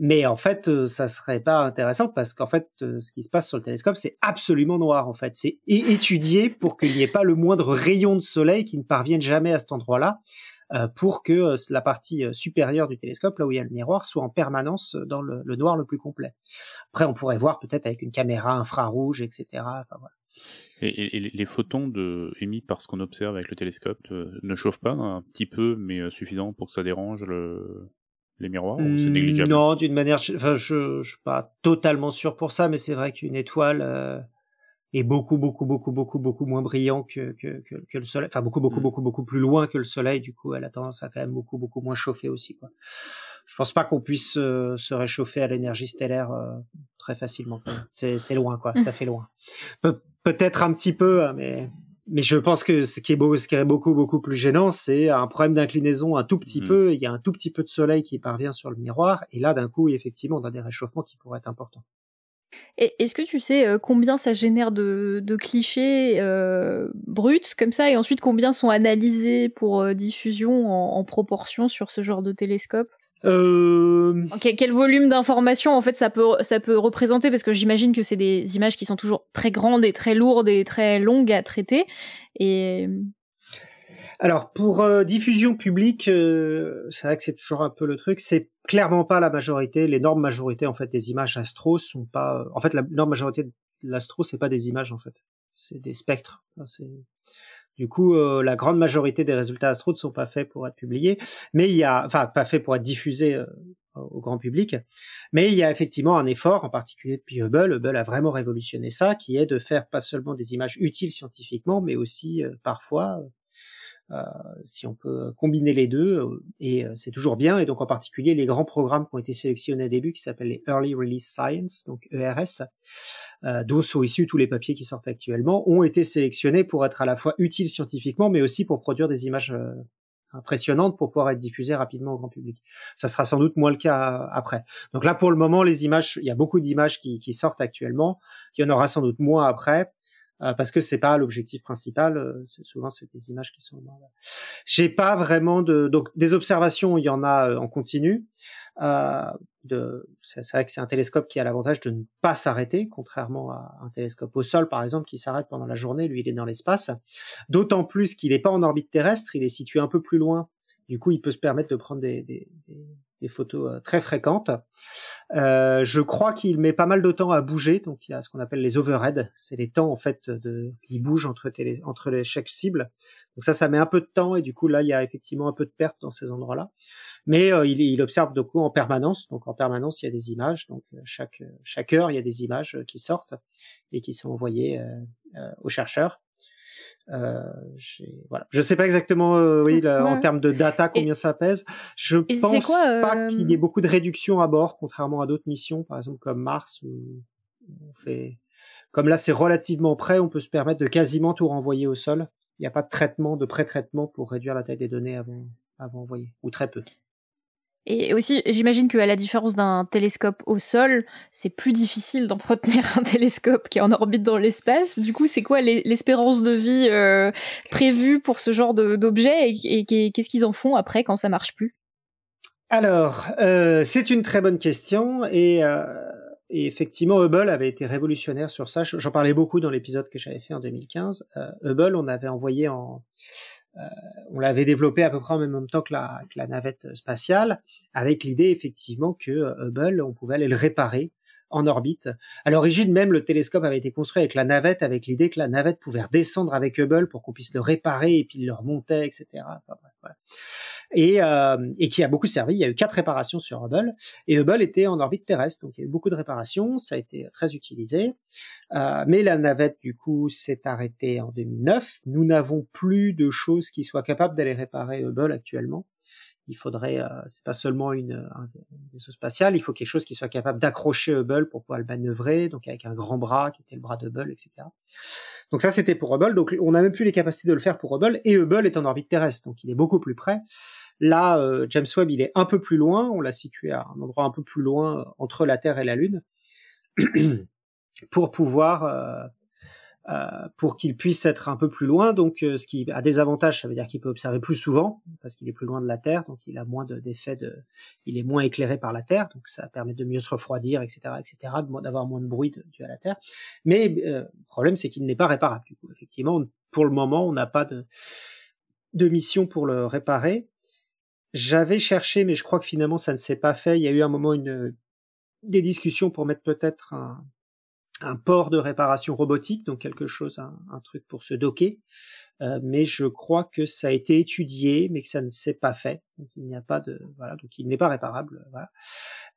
Mais en fait, ça serait pas intéressant parce qu'en fait, ce qui se passe sur le télescope, c'est absolument noir en fait. C'est étudié pour qu'il n'y ait pas le moindre rayon de soleil qui ne parvienne jamais à cet endroit-là. Euh, pour que euh, la partie euh, supérieure du télescope, là où il y a le miroir, soit en permanence dans le, noir le plus complet. Après, on pourrait voir peut-être avec une caméra infrarouge, etc. Enfin, voilà. Et, les photons de, émis par ce qu'on observe avec le télescope ne chauffent pas un petit peu, mais suffisant pour que ça dérange le, les miroirs ou c'est négligeable? Non, d'une manière, enfin, je, je suis pas totalement sûr pour ça, mais c'est vrai qu'une étoile, est beaucoup beaucoup beaucoup beaucoup beaucoup moins brillant que, que, que, que le soleil enfin beaucoup beaucoup mm. beaucoup beaucoup plus loin que le soleil du coup elle a tendance à quand même beaucoup beaucoup moins chauffer aussi quoi je pense pas qu'on puisse euh, se réchauffer à l'énergie stellaire euh, très facilement c'est c'est loin quoi ça fait loin peut-être un petit peu hein, mais mais je pense que ce qui est beau, ce qui est beaucoup beaucoup plus gênant, c'est un problème d'inclinaison un tout petit mm. peu. Il y a un tout petit peu de soleil qui parvient sur le miroir, et là d'un coup, effectivement, on a des réchauffements qui pourraient être importants. Est-ce que tu sais euh, combien ça génère de, clichés euh, bruts comme ça et ensuite combien sont analysés pour euh, diffusion en, proportion sur ce genre de télescope? Quel, volume d'informations en fait ça peut ça peut représenter? Parce que j'imagine que c'est des images qui sont toujours très grandes et très lourdes et très longues à traiter. Et alors pour euh, diffusion publique, euh, c'est vrai que c'est toujours un peu le truc. C'est clairement pas la majorité. L'énorme majorité en fait des images astro sont pas. En fait, l'énorme majorité de l'astro c'est pas des images en fait, c'est des spectres. du coup, euh, la grande majorité des résultats astro ne sont pas faits pour être publiés, mais il y a, enfin, pas faits pour être diffusés au grand public. Mais il y a effectivement un effort, en particulier depuis Hubble. Hubble a vraiment révolutionné ça, qui est de faire pas seulement des images utiles scientifiquement, mais aussi parfois euh, si on peut combiner les deux, euh, et euh, c'est toujours bien. Et donc en particulier les grands programmes qui ont été sélectionnés au début, qui s'appellent les Early Release Science, donc ERS, d'où sont issus tous les papiers qui sortent actuellement, ont été sélectionnés pour être à la fois utiles scientifiquement, mais aussi pour produire des images impressionnantes pour pouvoir être diffusées rapidement au grand public. Ça sera sans doute moins le cas après. Donc là, pour le moment, les images, il y a beaucoup d'images qui, qui sortent actuellement. Il y en aura sans doute moins après. Euh, parce que c'est pas l'objectif principal. Euh, c'est souvent c'est des images qui sont. J'ai pas vraiment de donc des observations. Il y en a en continu. Euh, de, c'est vrai que c'est un télescope qui a l'avantage de ne pas s'arrêter, contrairement à un télescope au sol, par exemple, qui s'arrête pendant la journée. Lui, il est dans l'espace. D'autant plus qu'il n'est pas en orbite terrestre, il est situé un peu plus loin. Du coup, il peut se permettre de prendre des, des, des photos euh, très fréquentes. Euh, je crois qu'il met pas mal de temps à bouger, donc il y a ce qu'on appelle les overhead, c'est les temps en fait de qui bougent entre les chaque cible. Donc ça, ça met un peu de temps et du coup là, il y a effectivement un peu de perte dans ces endroits-là. Mais euh, il, observe de coup en permanence, donc en permanence il y a des images, donc chaque heure il y a des images qui sortent et qui sont envoyées aux chercheurs. Euh, voilà. Je sais pas exactement, euh, oui, en termes de data combien ça pèse. Je pense pas euh, qu'il y ait beaucoup de réduction à bord, contrairement à d'autres missions, par exemple comme Mars, où on fait, comme là c'est relativement près, on peut se permettre de quasiment tout renvoyer au sol. Il n'y a pas de traitement, de pré-traitement pour réduire la taille des données avant, avant envoyer, ou très peu. Et aussi, j'imagine qu'à la différence d'un télescope au sol, c'est plus difficile d'entretenir un télescope qui est en orbite dans l'espace. Du coup, c'est quoi l'espérance de vie euh, prévue pour ce genre d'objet et, qu'est-ce qu'ils en font après quand ça marche plus? Alors, euh, c'est une très bonne question et, euh, et, effectivement, Hubble avait été révolutionnaire sur ça. J'en parlais beaucoup dans l'épisode que j'avais fait en 2015. Euh, Hubble, on avait envoyé en on l'avait développé à peu près en même temps que la, que la navette spatiale, avec l'idée effectivement que euh, Hubble, on pouvait aller le réparer en orbite. À l'origine même, le télescope avait été construit avec la navette, avec l'idée que la navette pouvait redescendre avec Hubble pour qu'on puisse le réparer et puis le remonter, etc. Et, euh, et qui a beaucoup servi. Il y a eu quatre réparations sur Hubble et Hubble était en orbite terrestre, donc il y a eu beaucoup de réparations, ça a été très utilisé. Euh, mais la navette du coup s'est arrêtée en 2009. Nous n'avons plus de choses qui soient capables d'aller réparer Hubble actuellement. Il faudrait, euh, c'est pas seulement une, un vaisseau spatial, il faut quelque chose qui soit capable d'accrocher Hubble pour pouvoir le manœuvrer, donc avec un grand bras qui était le bras de Hubble, etc. Donc ça c'était pour Hubble, donc on n'a même plus les capacités de le faire pour Hubble, et Hubble est en orbite terrestre, donc il est beaucoup plus près. Là, euh, James Webb, il est un peu plus loin, on l'a situé à un endroit un peu plus loin euh, entre la Terre et la Lune, pour pouvoir, euh, pour qu'il puisse être un peu plus loin. Donc, ce qui a des avantages, ça veut dire qu'il peut observer plus souvent, parce qu'il est plus loin de la Terre, donc il a moins d'effets de, il est moins éclairé par la Terre, donc ça permet de mieux se refroidir, etc., etc., d'avoir moins de bruit dû à la Terre. Mais le problème, c'est qu'il n'est pas réparable. Du coup, effectivement, pour le moment, on n'a pas de de mission pour le réparer. J'avais cherché, mais je crois que finalement ça ne s'est pas fait. Il y a eu un moment une, des discussions pour mettre peut-être un, un port de réparation robotique, donc quelque chose, un, truc pour se docker. Euh, mais je crois que ça a été étudié, mais que ça ne s'est pas fait. Donc il n'y a pas de, voilà, donc il n'est pas réparable. Voilà.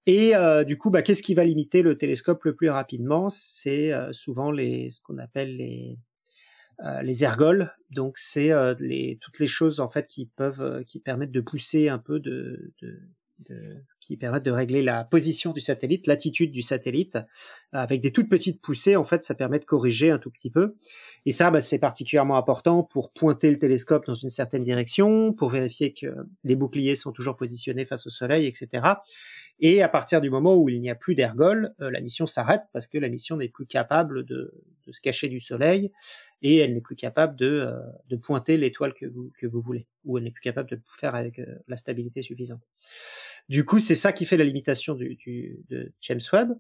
Et euh, du coup, bah, qu'est-ce qui va limiter le télescope le plus rapidement? C'est euh, souvent les, ce qu'on appelle les euh, les ergols. Donc c'est euh, les, toutes les choses en fait qui peuvent, euh, qui permettent de pousser un peu de, de, qui permettent de régler la position du satellite, l'attitude du satellite, avec des toutes petites poussées. En fait, ça permet de corriger un tout petit peu. Et ça, bah, c'est particulièrement important pour pointer le télescope dans une certaine direction, pour vérifier que les boucliers sont toujours positionnés face au Soleil, etc. Et à partir du moment où il n'y a plus d'ergol, la mission s'arrête parce que la mission n'est plus capable de, de, se cacher du Soleil et elle n'est plus capable de, euh, pointer l'étoile que vous, voulez, ou elle n'est plus capable de le faire avec euh, la stabilité suffisante. Du coup, c'est ça qui fait la limitation de James Webb.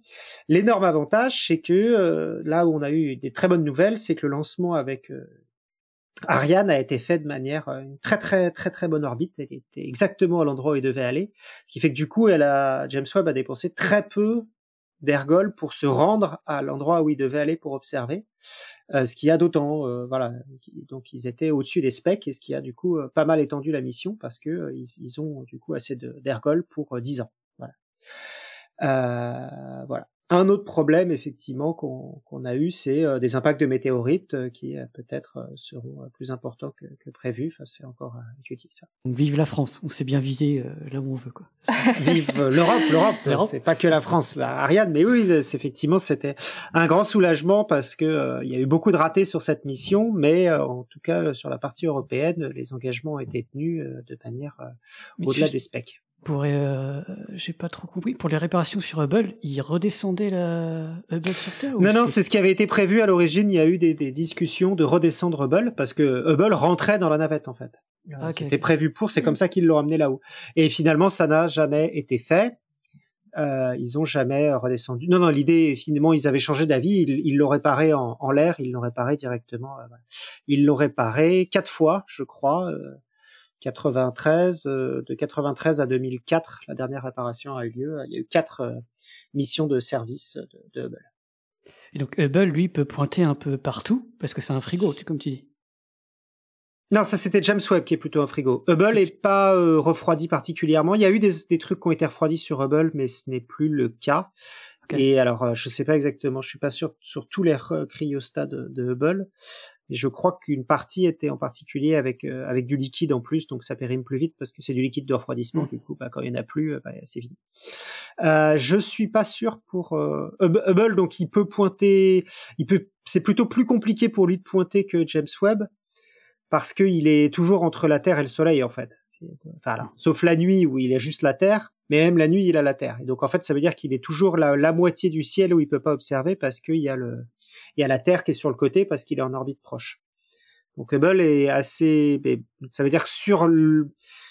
L'énorme avantage, c'est que euh, là où on a eu des très bonnes nouvelles, c'est que le lancement avec Ariane a été fait de manière une très très très très bonne orbite. Elle était exactement à l'endroit où il devait aller, ce qui fait que du coup, elle a, James Webb a dépensé très peu d'ergol pour se rendre à l'endroit où il devait aller pour observer. Euh, ce qui a d'autant, euh, voilà, donc ils étaient au-dessus des specs et ce qui a du coup euh, pas mal étendu la mission parce que ils, ont du coup assez d'ergol pour 10 ans. Voilà. voilà. Un autre problème, effectivement, qu'on a eu, c'est euh, des impacts de météorites euh, qui euh, peut-être seront plus importants que, que prévu. Enfin, c'est encore à étudier ça. Donc, vive la France. On s'est bien visé là où on veut, quoi. vive l'Europe, l'Europe. c'est pas que la France, Ariane. Mais oui, effectivement, c'était un grand soulagement parce que il y a eu beaucoup de ratés sur cette mission, mais en tout cas sur la partie européenne, les engagements ont été tenus de manière au-delà des specs pour euh, j'ai pas trop compris. Pour les réparations sur Hubble ils redescendaient la Hubble sur Terre non non c'est ce qui avait été prévu à l'origine. Il y a eu des, des, discussions de redescendre Hubble parce que Hubble rentrait dans la navette en fait. Ah, c'était prévu pour c'est comme ça qu'ils l'ont amené là-haut. Et finalement ça n'a jamais été fait. Euh, ils ont jamais redescendu. Non non l'idée finalement ils avaient changé d'avis. Ils l'ont réparé en, en l'air. Ils l'ont réparé directement euh, ils l'ont réparé quatre fois je crois euh, 93, euh, de 93 à 2004, la dernière réparation a eu lieu. Il y a eu quatre euh, missions de service de, Hubble. Et donc Hubble, lui, peut pointer un peu partout parce que c'est un frigo, comme tu dis. Non, ça c'était James Webb qui est plutôt un frigo. Hubble n'est pas euh, refroidi particulièrement. Il y a eu des, des, trucs qui ont été refroidis sur Hubble, mais ce n'est plus le cas. Et alors, je sais pas exactement, je suis pas sûr sur tous les cryostats de, de Hubble, et je crois qu'une partie était en particulier avec euh, avec du liquide en plus, donc ça périme plus vite parce que c'est du liquide de refroidissement. Mmh. Du coup, bah, quand il y en a plus, euh, bah, c'est vide. Euh, je suis pas sûr pour euh, Hubble, donc il peut pointer, il peut, c'est plutôt plus compliqué pour lui de pointer que James Webb parce qu'il est toujours entre la Terre et le Soleil en fait. Enfin, là, sauf la nuit où il est juste la Terre, mais même la nuit il a la Terre. Et donc en fait, ça veut dire qu'il est toujours la, la moitié du ciel où il peut pas observer parce qu'il y a le il y a la Terre qui est sur le côté parce qu'il est en orbite proche. Donc Hubble est assez, ça veut dire que sur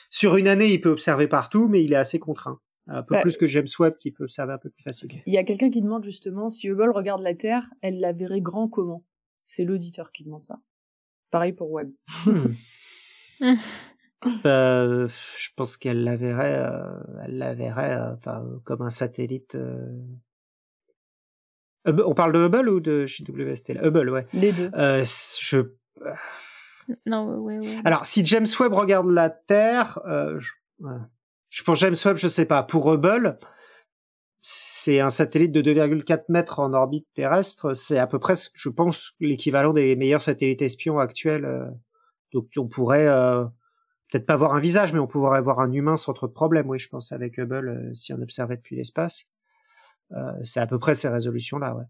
sur une année, il peut observer partout, mais il est assez contraint. Un peu bah, plus que James Webb qui peut observer un peu plus facilement. Il y a quelqu'un qui demande justement si Hubble regarde la Terre, elle la verrait grand comment? C'est l'auditeur qui demande ça. Pareil pour Webb. Hmm. Euh, je pense qu'elle la verrait, euh, elle la verrait, euh, enfin, comme un satellite on parle de Hubble ou de JWST Hubble, ouais. Les deux. Euh, je... Non, ouais, ouais. Alors, si James Webb regarde la Terre, euh, je... pour James Webb, je sais pas. Pour Hubble, c'est un satellite de 2,4 mètres en orbite terrestre. C'est à peu près, je pense, l'équivalent des meilleurs satellites espions actuels. Euh. Donc, on pourrait euh, peut-être pas voir un visage, mais on pourrait voir un humain sans trop de problème. Oui, je pense avec Hubble, euh, si on observait depuis l'espace. Euh, c'est à peu près ces résolutions-là. Ouais.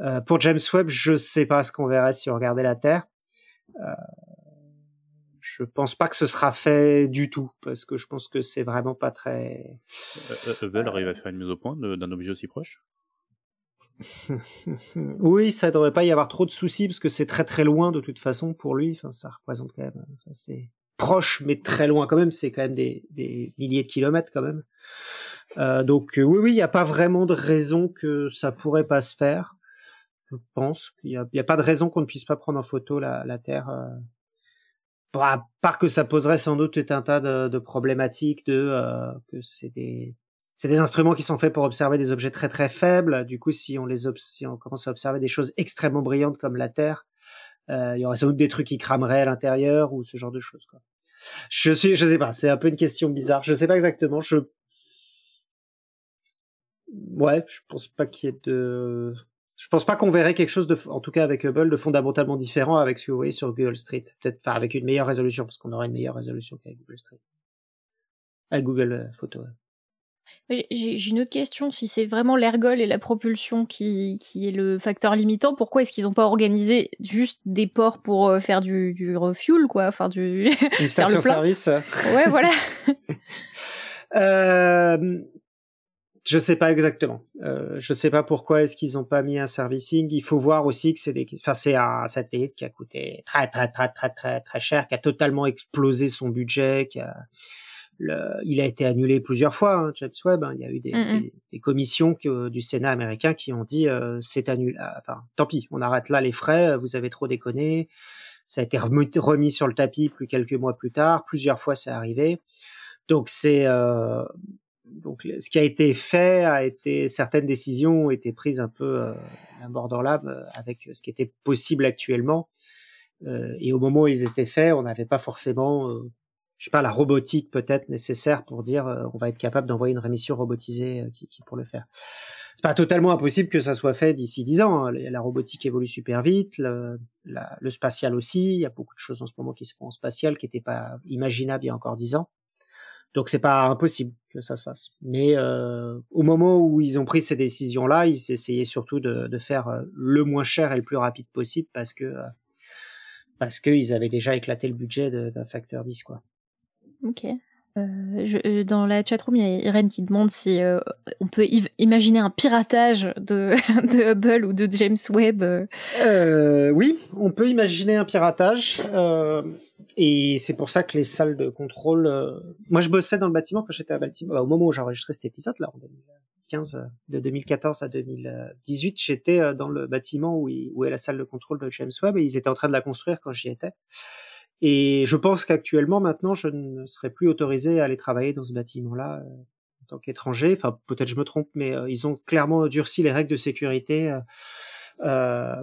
Euh, pour James Webb, je sais pas ce qu'on verrait si on regardait la Terre. Euh, je pense pas que ce sera fait du tout parce que je pense que c'est vraiment pas très. Hubble arrive à faire une mise au point d'un objet aussi proche? oui, ça devrait pas y avoir trop de soucis parce que c'est très très loin de toute façon pour lui. Enfin, ça représente quand même, c'est proche mais très loin quand même. C'est quand même des, des milliers de kilomètres quand même. Euh, donc euh, oui, oui, il n'y a pas vraiment de raison que ça pourrait pas se faire. Je pense qu'il n'y a, pas de raison qu'on ne puisse pas prendre en photo la, la Terre. Euh, à part que ça poserait sans doute tout un tas de, de problématiques de euh, que c'est des c'est des instruments qui sont faits pour observer des objets très très faibles. Du coup, si on les si on commence à observer des choses extrêmement brillantes comme la Terre, il y aurait sans doute des trucs qui crameraient à l'intérieur ou ce genre de choses. Quoi. Je suis, je sais pas, c'est un peu une question bizarre. Je sais pas exactement. Je ouais, je pense pas qu'il y ait de. Je pense pas qu'on verrait quelque chose de, en tout cas avec Hubble, de fondamentalement différent avec ce que vous voyez sur Google Street. Peut-être, enfin, avec une meilleure résolution, parce qu'on aurait une meilleure résolution qu'avec Google Street. Avec Google euh, Photo. J'ai une autre question. Si c'est vraiment l'ergol et la propulsion qui, qui est le facteur limitant, pourquoi est-ce qu'ils n'ont pas organisé juste des ports pour euh, faire du, du refuel, quoi, enfin du. Une station-service. Ouais, voilà. euh, je sais pas exactement. Euh, je sais pas pourquoi est-ce qu'ils ont pas mis un servicing. Il faut voir aussi que c'est des, enfin c'est un satellite qui a coûté très très très très très très cher, qui a totalement explosé son budget, qui a, le, il a été annulé plusieurs fois. Hein, James Webb, hein. il y a eu des, des, des commissions que, du Sénat américain qui ont dit euh, c'est annulé. Ah, enfin, tant pis, on arrête là les frais. Vous avez trop déconné. Ça a été remis sur le tapis plus quelques mois plus tard. Plusieurs fois, c'est arrivé. Donc c'est euh, donc ce qui a été fait a été certaines décisions ont été prises un peu euh, à bord dans l'âme euh, avec ce qui était possible actuellement euh, et au moment où ils étaient faits on n'avait pas forcément euh, je sais pas la robotique peut-être nécessaire pour dire on va être capable d'envoyer une rémission robotisée qui, qui, pour le faire c'est pas totalement impossible que ça soit fait d'ici dix ans. hein. La robotique évolue super vite, le, la- le spatial aussi. Il y a beaucoup de choses en ce moment qui se font en spatial qui n'étaient pas imaginables il y a encore dix ans. Donc c'est pas impossible que ça se fasse. Mais euh, au moment où ils ont pris ces décisions-là, ils essayaient surtout de, de faire euh, le moins cher et le plus rapide possible parce que euh, parce qu'ils avaient déjà éclaté le budget d'un facteur 10 quoi. Ok. Euh, je- euh, dans la chatroom, il y a Irène qui demande si euh, on peut imaginer un piratage de, de Hubble ou de James Webb. euh. Euh, oui, on peut imaginer un piratage. euh, et c'est pour ça que les salles de contrôle. euh, Moi, je bossais dans le bâtiment quand j'étais à Baltimore. Bah, au moment où j'ai enregistré cet épisode, là, en 2015, euh, de 2014 à 2018, j'étais dans le bâtiment où, il- où est la salle de contrôle de James Webb et ils étaient en train de la construire quand j'y étais. Et je pense qu'actuellement, maintenant, je ne serais plus autorisé à aller travailler dans ce bâtiment-là euh, en tant qu'étranger. Enfin, peut-être je me trompe, mais euh, ils ont clairement durci les règles de sécurité. euh,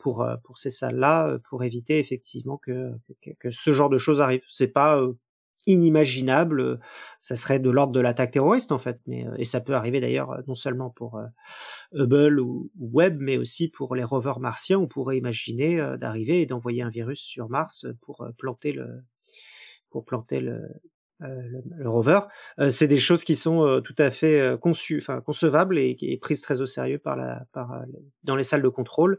pour pour ces salles-là, pour éviter effectivement que, que ce genre de choses arrive. C'est pas inimaginable, euh, ça serait de l'ordre de l'attaque terroriste en fait, mais euh, et ça peut arriver d'ailleurs euh, non seulement pour Hubble ou, Webb, mais aussi pour les rovers martiens. On pourrait imaginer d'arriver et d'envoyer un virus sur Mars pour planter le pour planter le le, le rover, Euh, c'est des choses qui sont euh, tout à fait euh, conçues, enfin concevables et, et prises très au sérieux par la, par euh, dans les salles de contrôle.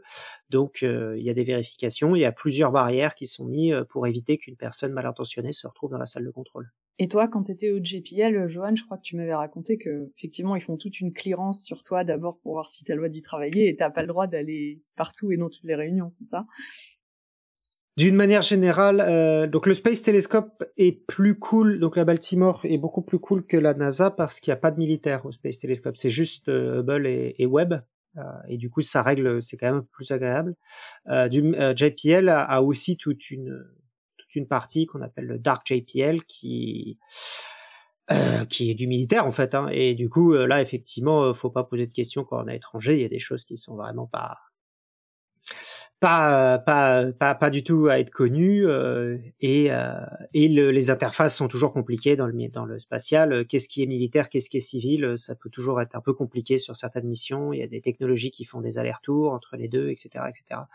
Donc euh, il y a des vérifications, il y a plusieurs barrières qui sont mises euh, pour éviter qu'une personne mal intentionnée se retrouve dans la salle de contrôle. Et toi, quand t'étais au JPL, Johan, je crois que tu m'avais raconté que effectivement ils font toute une clearance sur toi d'abord pour voir si t'as le droit d'y travailler et t'as pas le droit d'aller partout et dans toutes les réunions, c'est ça? D'une manière générale, euh, donc le Space Telescope est plus cool, donc la Baltimore est beaucoup plus cool que la NASA parce qu'il n'y a pas de militaire au Space Telescope, c'est juste euh, Hubble et, Webb. Euh, et du coup, ça règle, c'est quand même plus agréable. Euh, du, JPL a, aussi toute une toute une partie qu'on appelle le Dark JPL qui qui est du militaire en fait. Hein, et du coup, là, effectivement, faut pas poser de questions quand on est étranger. Il y a des choses qui sont vraiment pas pas pas pas pas du tout à être connues euh, et euh, et le- les interfaces sont toujours compliquées dans le dans le spatial. Qu'est-ce qui est militaire, qu'est-ce qui est civil, ça peut toujours être un peu compliqué sur certaines missions. Il y a des technologies qui font des allers-retours entre les deux, etc., etc.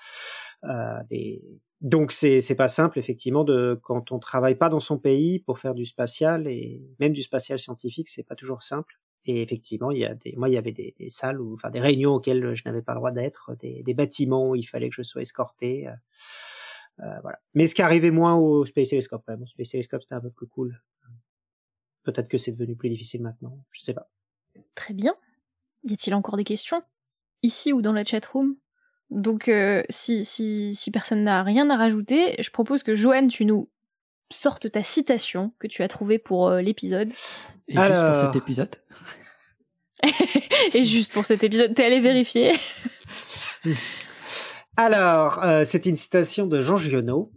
Euh, des... Donc c'est c'est pas simple effectivement de quand on travaille pas dans son pays pour faire du spatial et même du spatial scientifique, c'est pas toujours simple. Et effectivement, il y a des, moi, il y avait des, salles ou enfin des réunions auxquelles je n'avais pas le droit d'être, des, bâtiments où il fallait que je sois escorté. euh, euh, voilà. Mais ce qui arrivait moins au Space Telescope, même. Au Space Telescope, c'était un peu plus cool. Peut-être que c'est devenu plus difficile maintenant. Je sais pas. Très bien. Y a-t-il encore des questions? Ici ou dans la chatroom? Donc, euh, si, si, si personne n'a rien à rajouter, je propose que Joanne, tu nous sortes ta citation que tu as trouvée pour euh, l'épisode. Et juste Alors. pour cet épisode. Et juste pour cet épisode, t'es allé vérifier Alors, euh, c'est une citation de Jean Giono.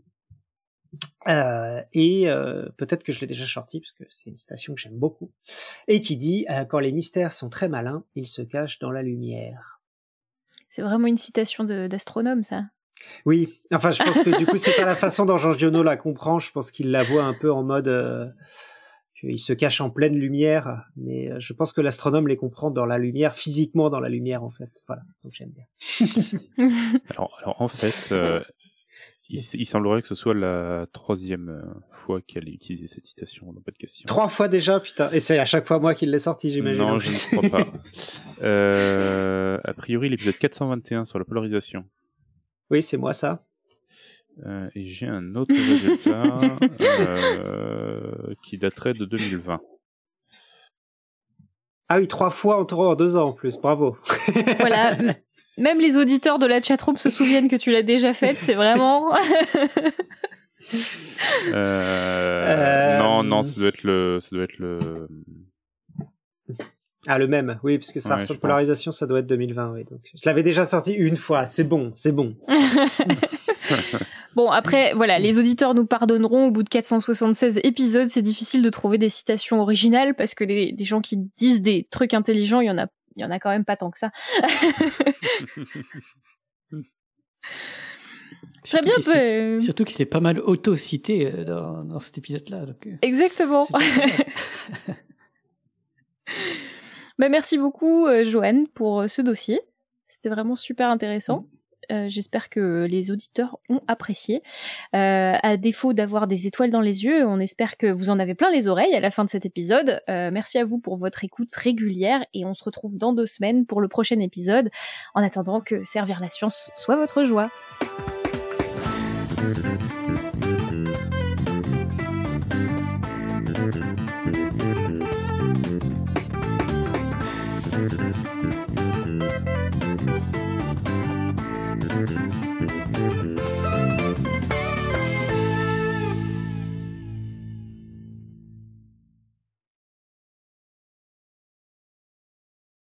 Euh, et euh, peut-être que je l'ai déjà sorti parce que c'est une citation que j'aime beaucoup et qui dit euh, quand les mystères sont très malins, ils se cachent dans la lumière. C'est vraiment une citation de- d'astronome, ça. Oui, enfin je pense que du coup c'est pas la façon dont Jean Giono la comprend, je pense qu'il la voit un peu en mode euh, qu'il se cache en pleine lumière, mais euh, je pense que l'astronome les comprend dans la lumière, physiquement dans la lumière en fait. Voilà, donc j'aime bien. Alors, alors en fait, euh, il, il semblerait que ce soit la troisième euh, fois qu'elle a utilisé cette citation dans pas de question. Trois fois déjà, putain, et c'est à chaque fois moi qui l'ai sorti, j'imagine. Non, je ne crois pas. Euh, a priori, l'épisode 421 sur la polarisation. Oui, c'est moi ça. Euh, et j'ai un autre résultat euh, qui daterait de 2020. Ah oui, trois fois en, trois- en deux ans en plus, bravo. voilà. Même les auditeurs de la chatroom se souviennent que tu l'as déjà faite, c'est vraiment... Euh, Euh, Non, non, ça doit être le, ça doit être le. Ah le même, oui, parce que ça Ouais, polarisation, ça doit être 2020, oui. Donc je l'avais déjà sorti une fois, c'est bon, c'est bon. Bon, après, voilà, les auditeurs nous pardonneront, au bout de 476 épisodes, c'est difficile de trouver des citations originales, parce que des, des gens qui disent des trucs intelligents, il y en a, il y en a quand même pas tant que ça. Très Surtout bien, s'est- bah, Surtout qu'il s'est pas mal auto-cité euh, dans, dans cet épisode-là. donc, euh, exactement. Bah, merci beaucoup, euh, Joanne, pour euh, ce dossier. C'était vraiment super intéressant. Euh, J'espère que les auditeurs ont apprécié. À défaut d'avoir des étoiles dans les yeux, on espère que vous en avez plein les oreilles à la fin de cet épisode. Merci à vous pour votre écoute régulière et on se retrouve dans deux semaines pour le prochain épisode. En attendant que servir la science soit votre joie.